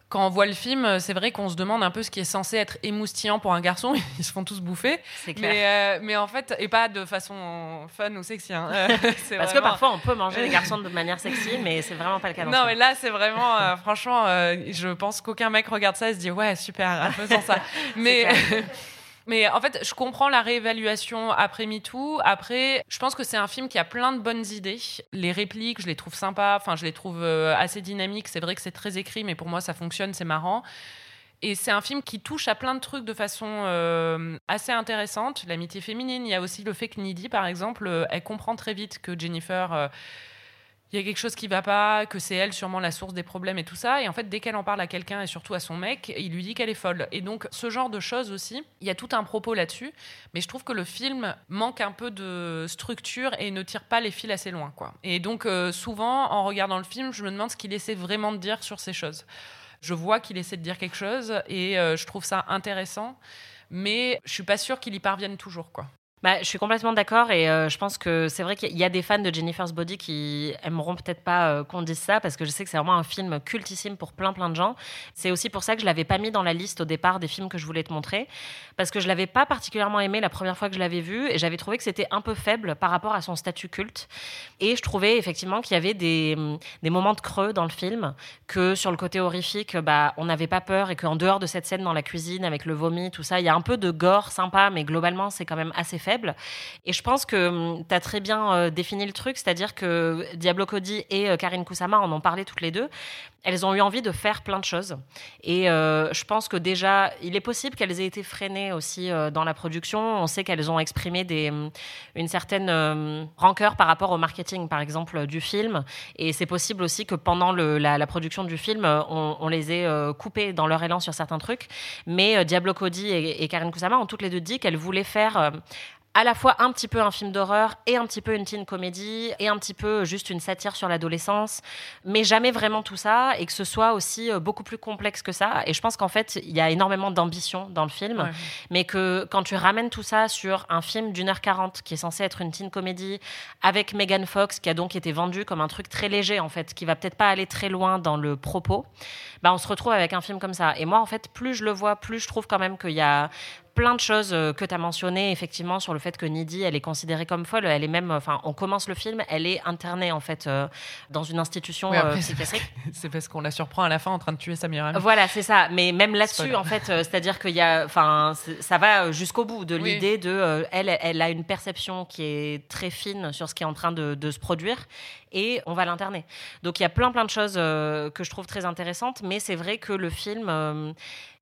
quand on voit le film, c'est vrai qu'on se demande un peu ce qui est censé être émoustillant pour un garçon. Ils se font tous bouffer. C'est clair. Mais, euh, mais, en fait, et pas de façon fun ou sexy. Hein. Parce que parfois, on peut manger les garçons de manière sexy, mais c'est vraiment pas le cas. non, mais là, c'est vraiment, euh, franchement, euh, je pense qu'aucun mec regarde ça et se dit ouais, super, faisons ça. mais mais en fait, je comprends la réévaluation après MeToo. Après, je pense que c'est un film qui a plein de bonnes idées. Les répliques, je les trouve sympas. Enfin, je les trouve euh, assez dynamiques. C'est vrai que c'est très écrit, mais pour moi, ça fonctionne, c'est marrant. Et c'est un film qui touche à plein de trucs de façon euh, assez intéressante. L'amitié féminine, il y a aussi le fait que Needy, par exemple, euh, elle comprend très vite que Jennifer il y a quelque chose qui va pas, que c'est elle sûrement la source des problèmes et tout ça. Et en fait, dès qu'elle en parle à quelqu'un et surtout à son mec, il lui dit qu'elle est folle. Et donc, ce genre de choses aussi, il y a tout un propos là-dessus. Mais je trouve que le film manque un peu de structure et ne tire pas les fils assez loin. Quoi. Et donc, euh, souvent, en regardant le film, je me demande ce qu'il essaie vraiment de dire sur ces choses. Je vois qu'il essaie de dire quelque chose et euh, je trouve ça intéressant. Mais je suis pas sûre qu'il y parvienne toujours, quoi. Bah, je suis complètement d'accord et euh, je pense que c'est vrai qu'il y a des fans de Jennifer's Body qui aimeront peut-être pas euh, qu'on dise ça parce que je sais que c'est vraiment un film cultissime pour plein plein de gens. C'est aussi pour ça que je l'avais pas mis dans la liste au départ des films que je voulais te montrer parce que je l'avais pas particulièrement aimé la première fois que je l'avais vu et j'avais trouvé que c'était un peu faible par rapport à son statut culte et je trouvais effectivement qu'il y avait des, des, moments de creux dans le film que sur le côté horrifique bah on n'avait pas peur et qu'en dehors de cette scène dans la cuisine avec le vomi tout ça il y a un peu de gore sympa mais globalement c'est quand même assez faible. Et je pense que hum, tu as très bien euh, défini le truc, c'est-à-dire que Diablo Cody et euh, Karine Kusama en ont parlé toutes les deux elles ont eu envie de faire plein de choses. Et euh, je pense que déjà, il est possible qu'elles aient été freinées aussi dans la production. On sait qu'elles ont exprimé mm, une certaine euh, rancœur par rapport au marketing, par exemple, du film. Et c'est possible aussi que pendant la, production du film, on, les ait coupées dans leur élan sur certains trucs. Mais Diablo Cody et, et Karen ont toutes les deux dit qu'elles voulaient faire à la fois un petit peu un film d'horreur et un petit peu une teen comédie et un petit peu juste une satire sur l'adolescence, mais jamais vraiment tout ça et que ce soit aussi euh, beaucoup plus complexe que ça. Et je pense qu'en fait, il y a énormément d'ambition dans le film, mais que quand tu ramènes tout ça sur un film d'une heure quarante qui est censé être une teen comédie avec Megan Fox qui a donc été vendu comme un truc très léger en fait, qui va peut-être pas aller très loin dans le propos, bah on se retrouve avec un film comme ça. Et moi en fait, plus je le vois, plus je trouve quand même qu'il y a plein de choses euh, que tu as mentionnées, effectivement, sur le fait que Nidhi, elle est considérée comme folle. Elle est même, enfin, on commence le film, elle est internée, en fait, euh, dans une institution euh, psychiatrique. C'est parce qu'on la surprend à la fin en train de tuer Samira. Voilà, c'est ça. Mais même là-dessus, en fait, c'est-à-dire qu'il y a, enfin, ça va jusqu'au bout de l'idée de, elle, elle a une perception qui est très fine sur ce qui est en train de, de se produire et on va l'interner. Donc il y a plein plein de choses que je trouve très intéressantes, mais c'est vrai que le film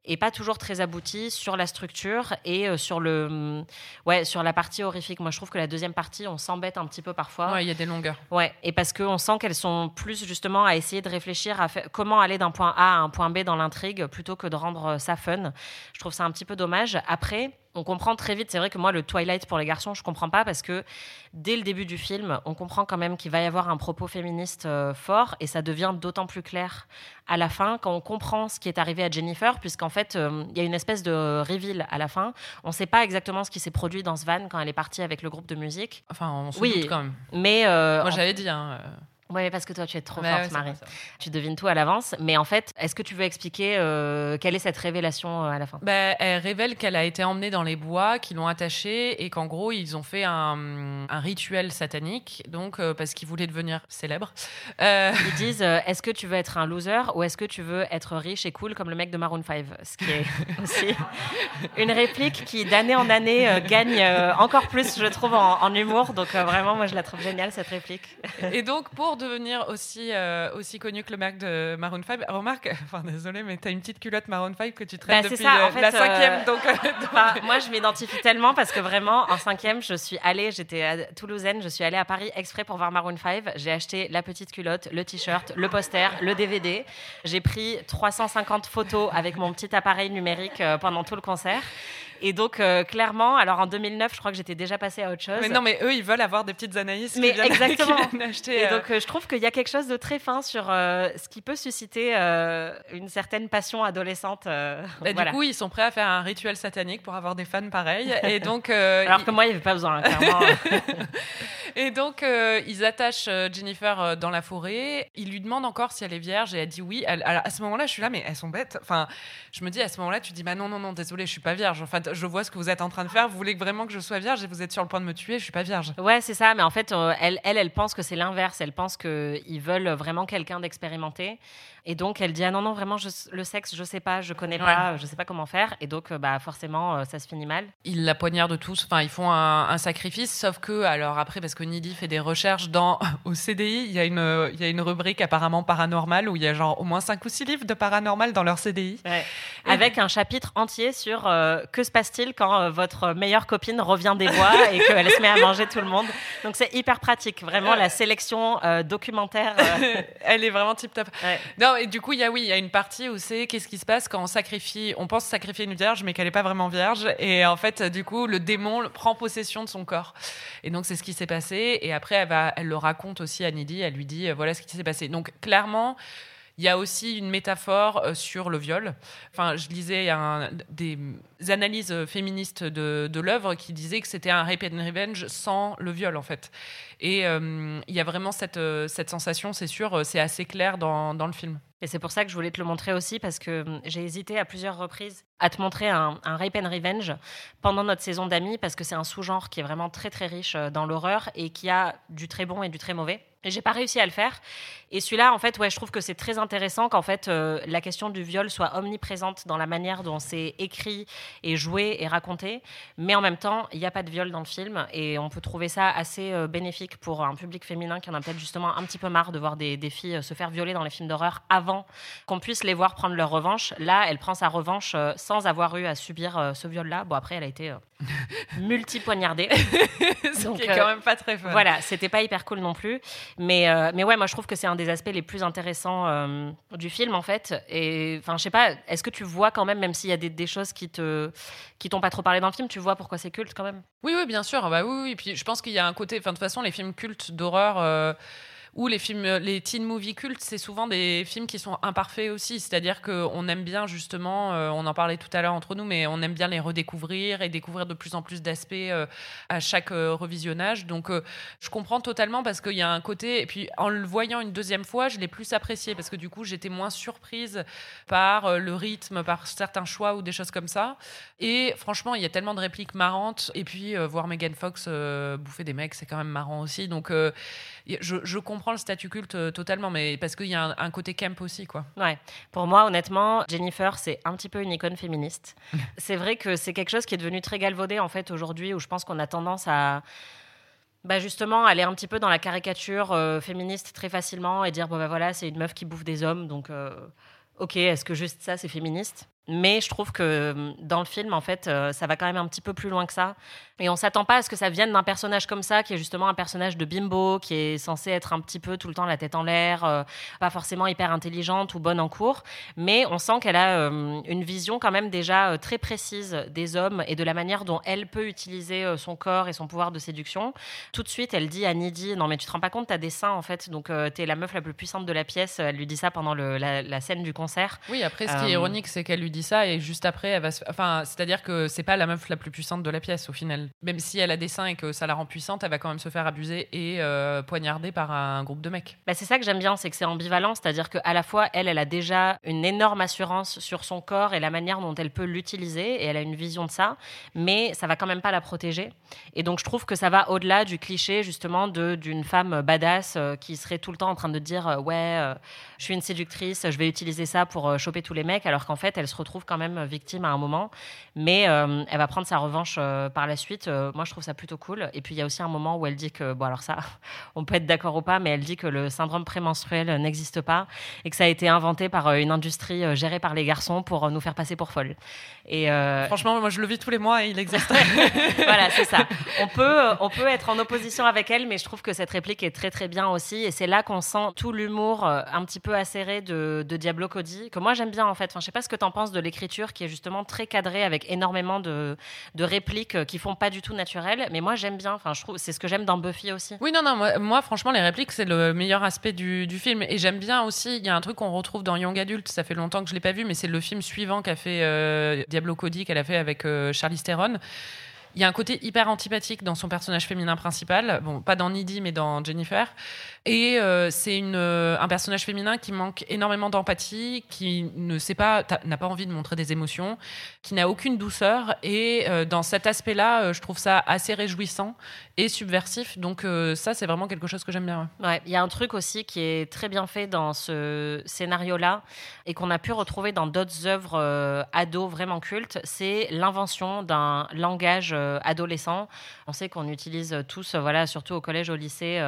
et pas toujours très abouti sur la structure et euh, sur le mm, ouais sur la partie horrifique. Moi, je trouve que la deuxième partie, on s'embête un petit peu parfois. Ouais, il y a des longueurs. Ouais, et parce qu'on sent qu'elles sont plus justement à essayer de réfléchir à comment aller d'un point A à un point B dans l'intrigue plutôt que de rendre euh, ça fun. Je trouve ça un petit peu dommage. Après on comprend très vite. C'est vrai que moi, le Twilight pour les garçons, je comprends pas parce que dès le début du film, on comprend quand même qu'il va y avoir un propos féministe euh, fort et ça devient d'autant plus clair à la fin quand on comprend ce qui est arrivé à Jennifer, puisqu'en fait, euh, il y a une espèce de reveal à la fin. On ne sait pas exactement ce qui s'est produit dans ce van quand elle est partie avec le groupe de musique. Enfin, on se oui, doute quand même. Mais euh, moi, j'avais dit. Hein, oui, parce que toi, tu es trop forte, Marie. Tu devines tout à l'avance. Mais en fait, est-ce que tu veux expliquer euh, quelle est cette révélation euh, à la fin? Bah, Elle révèle qu'elle a été emmenée dans les bois, qu'ils l'ont attachée et qu'en gros, ils ont fait un, rituel satanique, donc euh, parce qu'ils voulaient devenir célèbres. Ils disent est-ce que tu veux être un loser ou est-ce que tu veux être riche et cool comme le mec de Maroon 5 Ce qui est aussi une réplique qui, d'année en année, gagne encore plus, je trouve, en, en humour. Donc vraiment, moi, je la trouve géniale, cette réplique. Et donc, pour devenir aussi, euh, aussi connu que le mec de Maroon 5, remarque, enfin désolé, mais tu as une petite culotte Maroon 5 que tu traites bah, depuis ça, la cinquième. Euh, donc, moi, je m'identifie tellement parce que vraiment, en cinquième, je suis allée, j'étais à Toulousaine, je suis allée à Paris exprès pour voir Maroon 5. J'ai acheté la petite culotte, le t-shirt, le poster, le DVD. J'ai pris 350 photos avec mon petit appareil numérique euh, pendant tout le concert. Et donc, euh, clairement, alors en 2009, je crois que j'étais déjà passée à autre chose. Mais non, mais eux, ils veulent avoir des petites analyses. Mais exactement. acheter, et euh. donc, euh, je trouve qu'il y a quelque chose de très fin sur ce qui peut susciter une certaine passion adolescente. Bah, du coup, ils sont prêts à faire un rituel satanique pour avoir des fans pareils. Et donc, alors que moi, il n'y avait pas besoin, clairement. et donc, ils attachent Jennifer dans la forêt. Ils lui demandent encore si elle est vierge et elle dit oui. alors, à ce moment-là, je suis là, mais elles sont bêtes. Enfin, je me dis à ce moment-là, tu dis bah non, non, non, désolé, je suis pas vierge. Enfin, je vois ce que vous êtes en train de faire. Vous voulez vraiment que je sois vierge et vous êtes sur le point de me tuer. Je suis pas vierge. Ouais, c'est ça. Mais en fait, euh, elle, elle, elle pense que c'est l'inverse. Elle pense qu'ils veulent vraiment quelqu'un d'expérimenté. Et donc, elle dit Ah non, non, vraiment, le sexe, je sais pas, je connais pas, je sais pas comment faire. Et donc, euh, bah, forcément, euh, ça se finit mal. Ils la poignardent tous. Enfin, ils font un, sacrifice. Sauf que, alors après, parce que Nidhi fait des recherches dans, au CDI, il y, a une, il y a une rubrique apparemment paranormale où il y a genre au moins 5 ou 6 livres de paranormal dans leur CDI. Avec un chapitre entier sur que se passe-t-il quand votre meilleure copine revient des bois et qu'elle se met à manger tout le monde? Donc, c'est hyper pratique. Vraiment, la sélection documentaire. Elle est vraiment tip top. Non, et du coup, il y a oui, il y a une partie où c'est qu'est-ce qui se passe quand on sacrifie, on pense sacrifier une vierge, mais qu'elle n'est pas vraiment vierge, et en fait, du coup, le démon prend possession de son corps. Et donc, c'est ce qui s'est passé. Et après, elle va, elle le raconte aussi à Nidhi. Elle lui dit, euh, voilà ce qui s'est passé. Donc, clairement. Il y a aussi une métaphore euh, sur le viol. Enfin, je lisais des analyses féministes de, de l'œuvre qui disaient que c'était un rape and revenge sans le viol, en fait. Et euh, il y a vraiment cette, cette sensation, c'est sûr, c'est assez clair dans, dans le film. Et c'est pour ça que je voulais te le montrer aussi, parce que hum, j'ai hésité à plusieurs reprises à te montrer un, rape and revenge pendant notre saison d'amis, parce que c'est un sous-genre qui est vraiment très très riche euh, dans l'horreur et qui a du très bon et du très mauvais. Et j'ai pas réussi à le faire. Et celui-là, en fait, ouais, je trouve que c'est très intéressant qu'en fait euh, la question du viol soit omniprésente dans la manière dont c'est écrit et joué et raconté. Mais en même temps, il n'y a pas de viol dans le film et on peut trouver ça assez euh, bénéfique pour un public féminin qui en a peut-être justement un petit peu marre de voir des, des filles se faire violer dans les films d'horreur avant avant qu'on puisse les voir prendre leur revanche. Là, elle prend sa revanche euh, sans avoir eu à subir euh, ce viol-là. Bon, après, elle a été multi-poignardée. Donc, qui est quand même pas très fun. Voilà, c'était pas hyper cool non plus. Mais, mais ouais, moi, je trouve que c'est un des aspects les plus intéressants du film, en fait. Et enfin, je sais pas, est-ce que tu vois quand même, même s'il y a des, des choses qui te qui t'ont pas trop parlé dans le film, tu vois pourquoi c'est culte quand même? Oui, oui, bien sûr. Bah oui, oui. Et puis je pense qu'il y a un côté, enfin de toute façon, les films cultes d'horreur. Euh, ou les films, les teen movie cultes, c'est souvent des films qui sont imparfaits aussi. C'est-à-dire qu'on aime bien justement, euh, on en parlait tout à l'heure entre nous, mais on aime bien les redécouvrir et découvrir de plus en plus d'aspects euh, à chaque revisionnage. Donc je comprends totalement parce qu'il y a un côté, et puis en le voyant une deuxième fois, je l'ai plus apprécié parce que du coup j'étais moins surprise par le rythme, par certains choix ou des choses comme ça. Et franchement, il y a tellement de répliques marrantes. Et puis voir Megan Fox bouffer des mecs, c'est quand même marrant aussi. Donc je, comprends le statut culte euh, totalement, mais parce qu'il y a un, côté camp aussi, quoi. Ouais. Pour moi, honnêtement, Jennifer, c'est un petit peu une icône féministe. c'est vrai que c'est quelque chose qui est devenu très galvaudé, en fait, aujourd'hui, où je pense qu'on a tendance à. Bah justement, aller un petit peu dans la caricature euh, féministe très facilement et dire bon bah voilà c'est une meuf qui bouffe des hommes donc euh, ok est-ce que juste ça c'est féministe? Mais je trouve que hum, dans le film, en fait, euh, ça va quand même un petit peu plus loin que ça. Et on s'attend pas à ce que ça vienne d'un personnage comme ça, qui est justement un personnage de bimbo, qui est censé être un petit peu tout le temps la tête en l'air, euh, pas forcément hyper intelligente ou bonne en cours. Mais on sent qu'elle a hum, une vision quand même déjà euh, très précise des hommes et de la manière dont elle peut utiliser son corps et son pouvoir de séduction. Tout de suite, elle dit à Nidhi Non, mais tu te rends pas compte, t'as des seins en fait, donc tu es la meuf la plus puissante de la pièce. Elle lui dit ça pendant la, la, scène du concert. Oui, après, ce qui est ironique, c'est qu'elle lui ça et juste après, elle va se... Enfin, c'est-à-dire que c'est pas la meuf la plus puissante de la pièce au final. Même si elle a des seins et que ça la rend puissante, elle va quand même se faire abuser et euh, poignarder par un groupe de mecs. Bah, c'est ça que j'aime bien, c'est que c'est ambivalent, c'est-à-dire qu'à la fois, elle, elle a déjà une énorme assurance sur son corps et la manière dont elle peut l'utiliser et elle a une vision de ça, mais ça va quand même pas la protéger. Et donc, je trouve que ça va au-delà du cliché justement d'une femme badass euh, qui serait tout le temps en train de dire euh, ouais, je suis une séductrice, je vais utiliser ça pour choper tous les mecs, alors qu'en fait, elle se retrouve quand même victime à un moment, mais euh, elle va prendre sa revanche euh, par la suite. Euh, moi, je trouve ça plutôt cool. Et puis, il y a aussi un moment où elle dit que, bon, alors ça, on peut être d'accord ou pas, mais elle dit que le syndrome prémenstruel n'existe pas et que ça a été inventé par une industrie gérée par les garçons pour nous faire passer pour folles. Et Franchement, moi, je le vis tous les mois et il existe. voilà, c'est ça. On peut, on peut être en opposition avec elle, mais je trouve que cette réplique est très, très bien aussi. Et c'est là qu'on sent tout l'humour un petit peu acéré de, de Diablo Cody, que moi, j'aime bien, en fait. Enfin, je sais pas ce que tu en penses de l'écriture qui est justement très cadré avec énormément de, de répliques qui font pas du tout naturelles. Mais moi, j'aime bien. Enfin, je trouve c'est ce que j'aime dans Buffy aussi. Oui, non, non. Moi, franchement, les répliques, c'est le meilleur aspect du, du film. Et j'aime bien aussi. Il y a un truc qu'on retrouve dans Young Adult. Ça fait longtemps que je l'ai pas vu, mais c'est le film suivant qu'a fait euh, Diablo Cody, qu'elle a fait avec euh, Charlie Theron. Il y a un côté hyper antipathique dans son personnage féminin principal. Bon, pas dans Needy, mais dans Jennifer. Et euh, c'est euh, un personnage féminin qui manque énormément d'empathie, qui ne sait pas, n'a pas envie de montrer des émotions, qui n'a aucune douceur. Et euh, dans cet aspect-là, je trouve ça assez réjouissant et subversif. Donc ça, c'est vraiment quelque chose que j'aime bien. Il y a un truc aussi qui est très bien fait dans ce scénario-là et qu'on a pu retrouver dans d'autres œuvres ados vraiment cultes, c'est l'invention d'un langage adolescent. On sait qu'on utilise tous, voilà, surtout au collège, au lycée,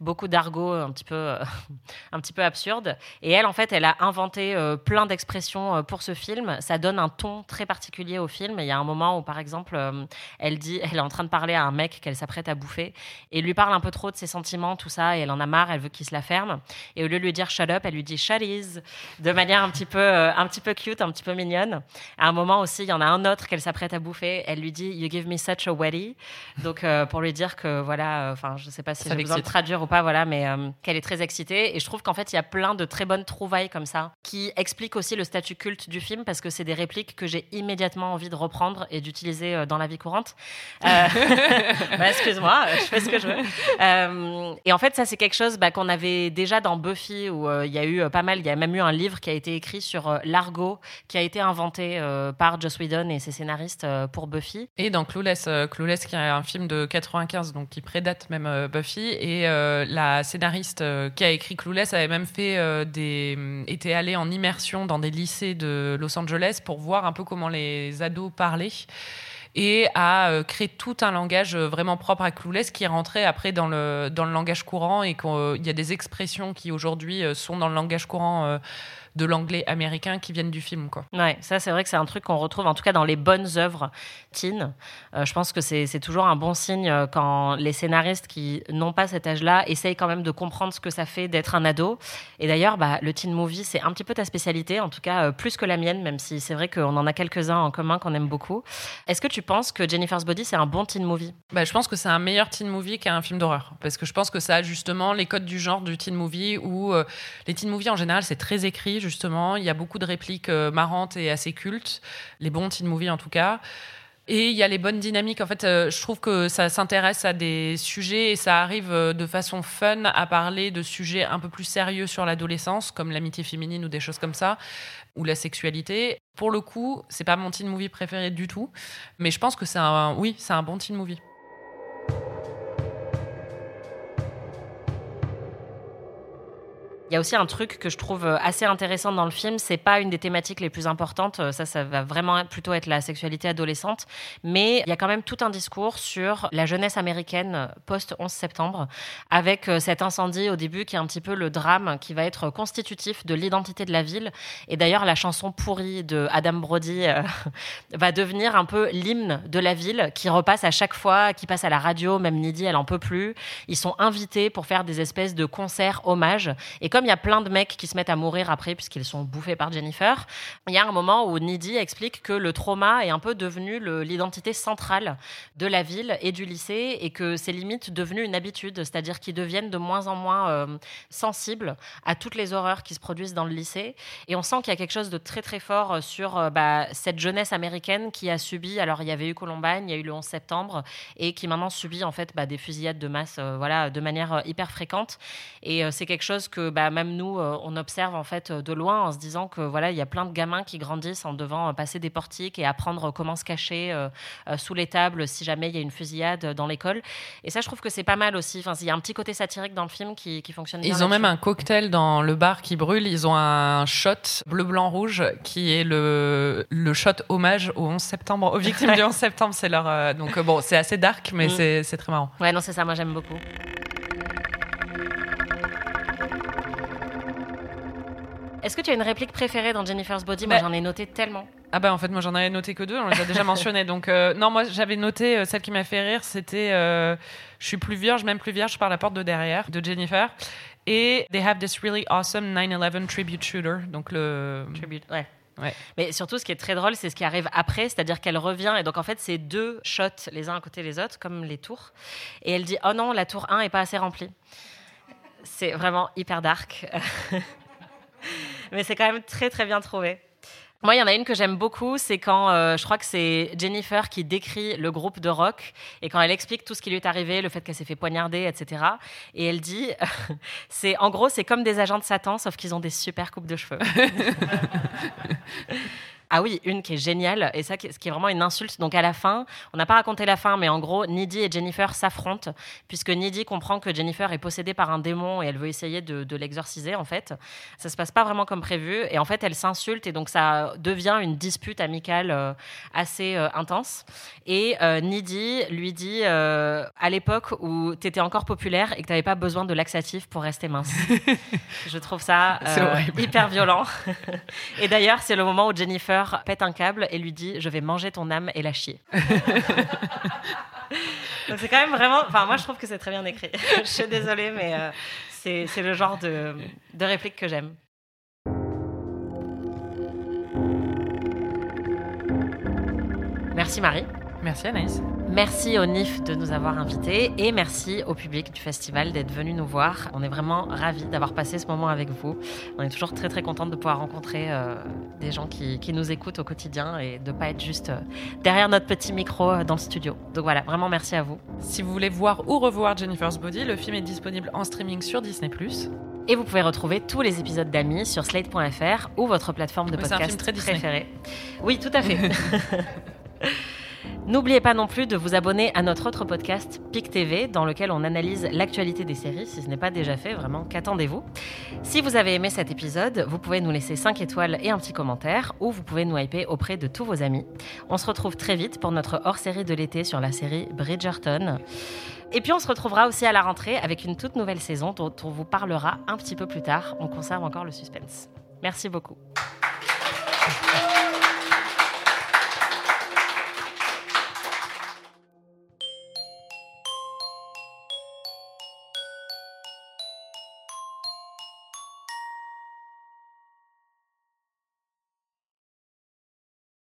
beaucoup d'argent un petit peu, euh, un petit peu absurde. Et elle, en fait, elle a inventé euh, plein d'expressions euh, pour ce film. Ça donne un ton très particulier au film. Il y a un moment où, par exemple, elle dit, elle est en train de parler à un mec qu'elle s'apprête à bouffer et lui parle un peu trop de ses sentiments, tout ça, et elle en a marre, elle veut qu'il se la ferme. Et au lieu de lui dire shut up, elle lui dit shut is, de manière un petit peu, un petit peu cute, un petit peu mignonne. À un moment aussi, il y en a un autre qu'elle s'apprête à bouffer. Elle lui dit you give me such a wetty, donc pour lui dire que voilà, enfin, je sais pas si j'ai besoin de traduire ou pas, voilà, mais euh, qu'elle est très excitée. Et je trouve qu'en fait, il y a plein de très bonnes trouvailles comme ça qui expliquent aussi le statut culte du film parce que c'est des répliques que j'ai immédiatement envie de reprendre et d'utiliser euh, dans la vie courante. Euh, bah, excuse-moi, je fais ce que je veux. et en fait, ça, c'est quelque chose bah, qu'on avait déjà dans Buffy où il y a eu pas mal, il y a même eu un livre qui a été écrit sur l'argot qui a été inventé par Joss Whedon et ses scénaristes pour Buffy. Et dans Clueless, Clueless qui est un film de 95, donc qui prédate même Buffy. Et la scénariste euh, qui a écrit Clueless avait même fait euh, des, euh, était allé en immersion dans des lycées de Los Angeles pour voir un peu comment les ados parlaient. et a créé tout un langage vraiment propre à Clueless qui est rentré après dans le, dans le langage courant et qu'il y a des expressions qui aujourd'hui sont dans le langage courant de l'anglais américain qui viennent du film. Quoi. Ouais, ça c'est vrai que c'est un truc qu'on retrouve en tout cas dans les bonnes œuvres teen. Euh, je pense que c'est toujours un bon signe euh, quand les scénaristes qui n'ont pas cet âge-là essayent quand même de comprendre ce que ça fait d'être un ado. Et d'ailleurs, bah, le teen movie, c'est un petit peu ta spécialité, en tout cas euh, plus que la mienne, même si c'est vrai qu'on en a quelques-uns en commun qu'on aime beaucoup. Est-ce que tu penses que Jennifer's Body, c'est un bon teen movie? Bah, Je pense que c'est un meilleur teen movie qu'un film d'horreur. Parce que je pense que ça a justement les codes du genre du teen movie où les teen movies en général, c'est très écrit justement. Il y a beaucoup de répliques euh, marrantes et assez cultes, les bons teen movies en tout cas. Et il y a les bonnes dynamiques. En fait, euh, je trouve que ça s'intéresse à des sujets et ça arrive euh, de façon fun à parler de sujets un peu plus sérieux sur l'adolescence, comme l'amitié féminine ou des choses comme ça, ou la sexualité. Pour le coup, c'est pas mon teen movie préféré du tout, mais je pense que c'est un, oui, c'est un bon teen movie. Il y a aussi un truc que je trouve euh, assez intéressant dans le film. C'est pas une des thématiques les plus importantes. Euh, ça, ça va vraiment plutôt être la sexualité adolescente. Mais il y a quand même tout un discours sur la jeunesse américaine euh, post-11 septembre, avec cet incendie au début qui est un petit peu le drame qui va être constitutif de l'identité de la ville. Et d'ailleurs, la chanson pourrie de Adam Brody va devenir un peu l'hymne de la ville qui repasse à chaque fois, qui passe à la radio. Même Nidhi, elle en peut plus. Ils sont invités pour faire des espèces de concerts hommages. Et comme il y a plein de mecs qui se mettent à mourir après puisqu'ils sont bouffés par Jennifer, il y a un moment où Nidhi explique que le trauma est un peu devenu l'identité centrale de la ville et du lycée et que c'est limite devenu une habitude, c'est-à-dire qu'ils deviennent de moins en moins euh, sensibles à toutes les horreurs qui se produisent dans le lycée. Et on sent qu'il y a quelque chose de très très fort euh, sur euh, bah, cette jeunesse américaine qui a subi, alors il y avait eu Columbine, il y a eu le 11 septembre, et qui maintenant subit en fait bah, des fusillades de masse voilà, de manière hyper fréquente. Et c'est quelque chose que bah, même nous, euh, on observe en fait de loin en se disant que voilà, il y a plein de gamins qui grandissent en devant passer des portiques et apprendre comment se cacher euh, euh, sous les tables si jamais il y a une fusillade dans l'école. Et ça, je trouve que c'est pas mal aussi. Enfin, il y a un petit côté satirique dans le film qui, fonctionne bien. Ils ont même un cocktail dans le bar qui brûle. Ils ont un shot bleu, blanc, rouge qui est le, le shot hommage au 11 septembre, aux victimes du 11 septembre. C'est leur donc bon, c'est assez dark, mais mm. c'est très marrant. Ouais, non, c'est ça. Moi, j'aime beaucoup. Est-ce que tu as une réplique préférée dans Jennifer's Body? Moi, bah- j'en ai noté tellement. Ah bah en fait moi j'en avais noté que deux, on les a déjà mentionnés. Donc euh, non moi j'avais noté euh, celle qui m'a fait rire, c'était euh, je suis plus vierge, même plus vierge par la porte de derrière de Jennifer. Et they have this really awesome 9/11 tribute shooter, donc le tribute, ouais. Ouais. Mais surtout, ce qui est très drôle, c'est ce qui arrive après, c'est-à-dire qu'elle revient et donc en fait, c'est deux shots les uns à côté des autres, comme les tours. Et elle dit Oh non, la tour 1 est pas assez remplie. C'est vraiment hyper dark. Mais c'est quand même très très bien trouvé. Moi, il y en a une que j'aime beaucoup, c'est quand euh, je crois que c'est Jennifer qui décrit le groupe de rock et quand elle explique tout ce qui lui est arrivé, le fait qu'elle s'est fait poignarder, etc. Et elle dit, c'est en gros, c'est comme des agents de Satan, sauf qu'ils ont des super coupes de cheveux. Ah oui, une qui est géniale, et ça, ce qui est vraiment une insulte. Donc à la fin, on n'a pas raconté la fin, mais en gros, Nidhi et Jennifer s'affrontent, puisque Nidhi comprend que Jennifer est possédée par un démon et elle veut essayer de, l'exorciser, en fait. Ça se passe pas vraiment comme prévu, et en fait, elle s'insulte, et donc ça devient une dispute amicale euh, assez euh, intense. Et euh, Nidhi lui dit, à l'époque où tu étais encore populaire et que tu n'avais pas besoin de laxatif pour rester mince. Je trouve ça hyper violent. et d'ailleurs, c'est le moment où Jennifer pète un câble et lui dit Je vais manger ton âme et la chier. c'est quand même vraiment. Enfin, moi, je trouve que c'est très bien écrit. je suis désolée, mais euh, c'est le genre de, de réplique que j'aime. Merci Marie. Merci Anaïs. Merci au NIF de nous avoir invités et merci au public du festival d'être venu nous voir. On est vraiment ravis d'avoir passé ce moment avec vous. On est toujours très très contente de pouvoir rencontrer euh, des gens qui, nous écoutent au quotidien et de ne pas être juste euh, derrière notre petit micro euh, dans le studio. Donc voilà, vraiment merci à vous. Si vous voulez voir ou revoir Jennifer's Body, le film est disponible en streaming sur Disney+. Et vous pouvez retrouver tous les épisodes d'Amis sur slate.fr ou votre plateforme de podcast préférée. Oui, tout à fait. N'oubliez pas non plus de vous abonner à notre autre podcast PIC TV dans lequel on analyse l'actualité des séries. Si ce n'est pas déjà fait, vraiment, qu'attendez-vous? Si vous avez aimé cet épisode, vous pouvez nous laisser 5 étoiles et un petit commentaire ou vous pouvez nous hyper auprès de tous vos amis. On se retrouve très vite pour notre hors-série de l'été sur la série Bridgerton. Et puis on se retrouvera aussi à la rentrée avec une toute nouvelle saison dont on vous parlera un petit peu plus tard. On conserve encore le suspense. Merci beaucoup.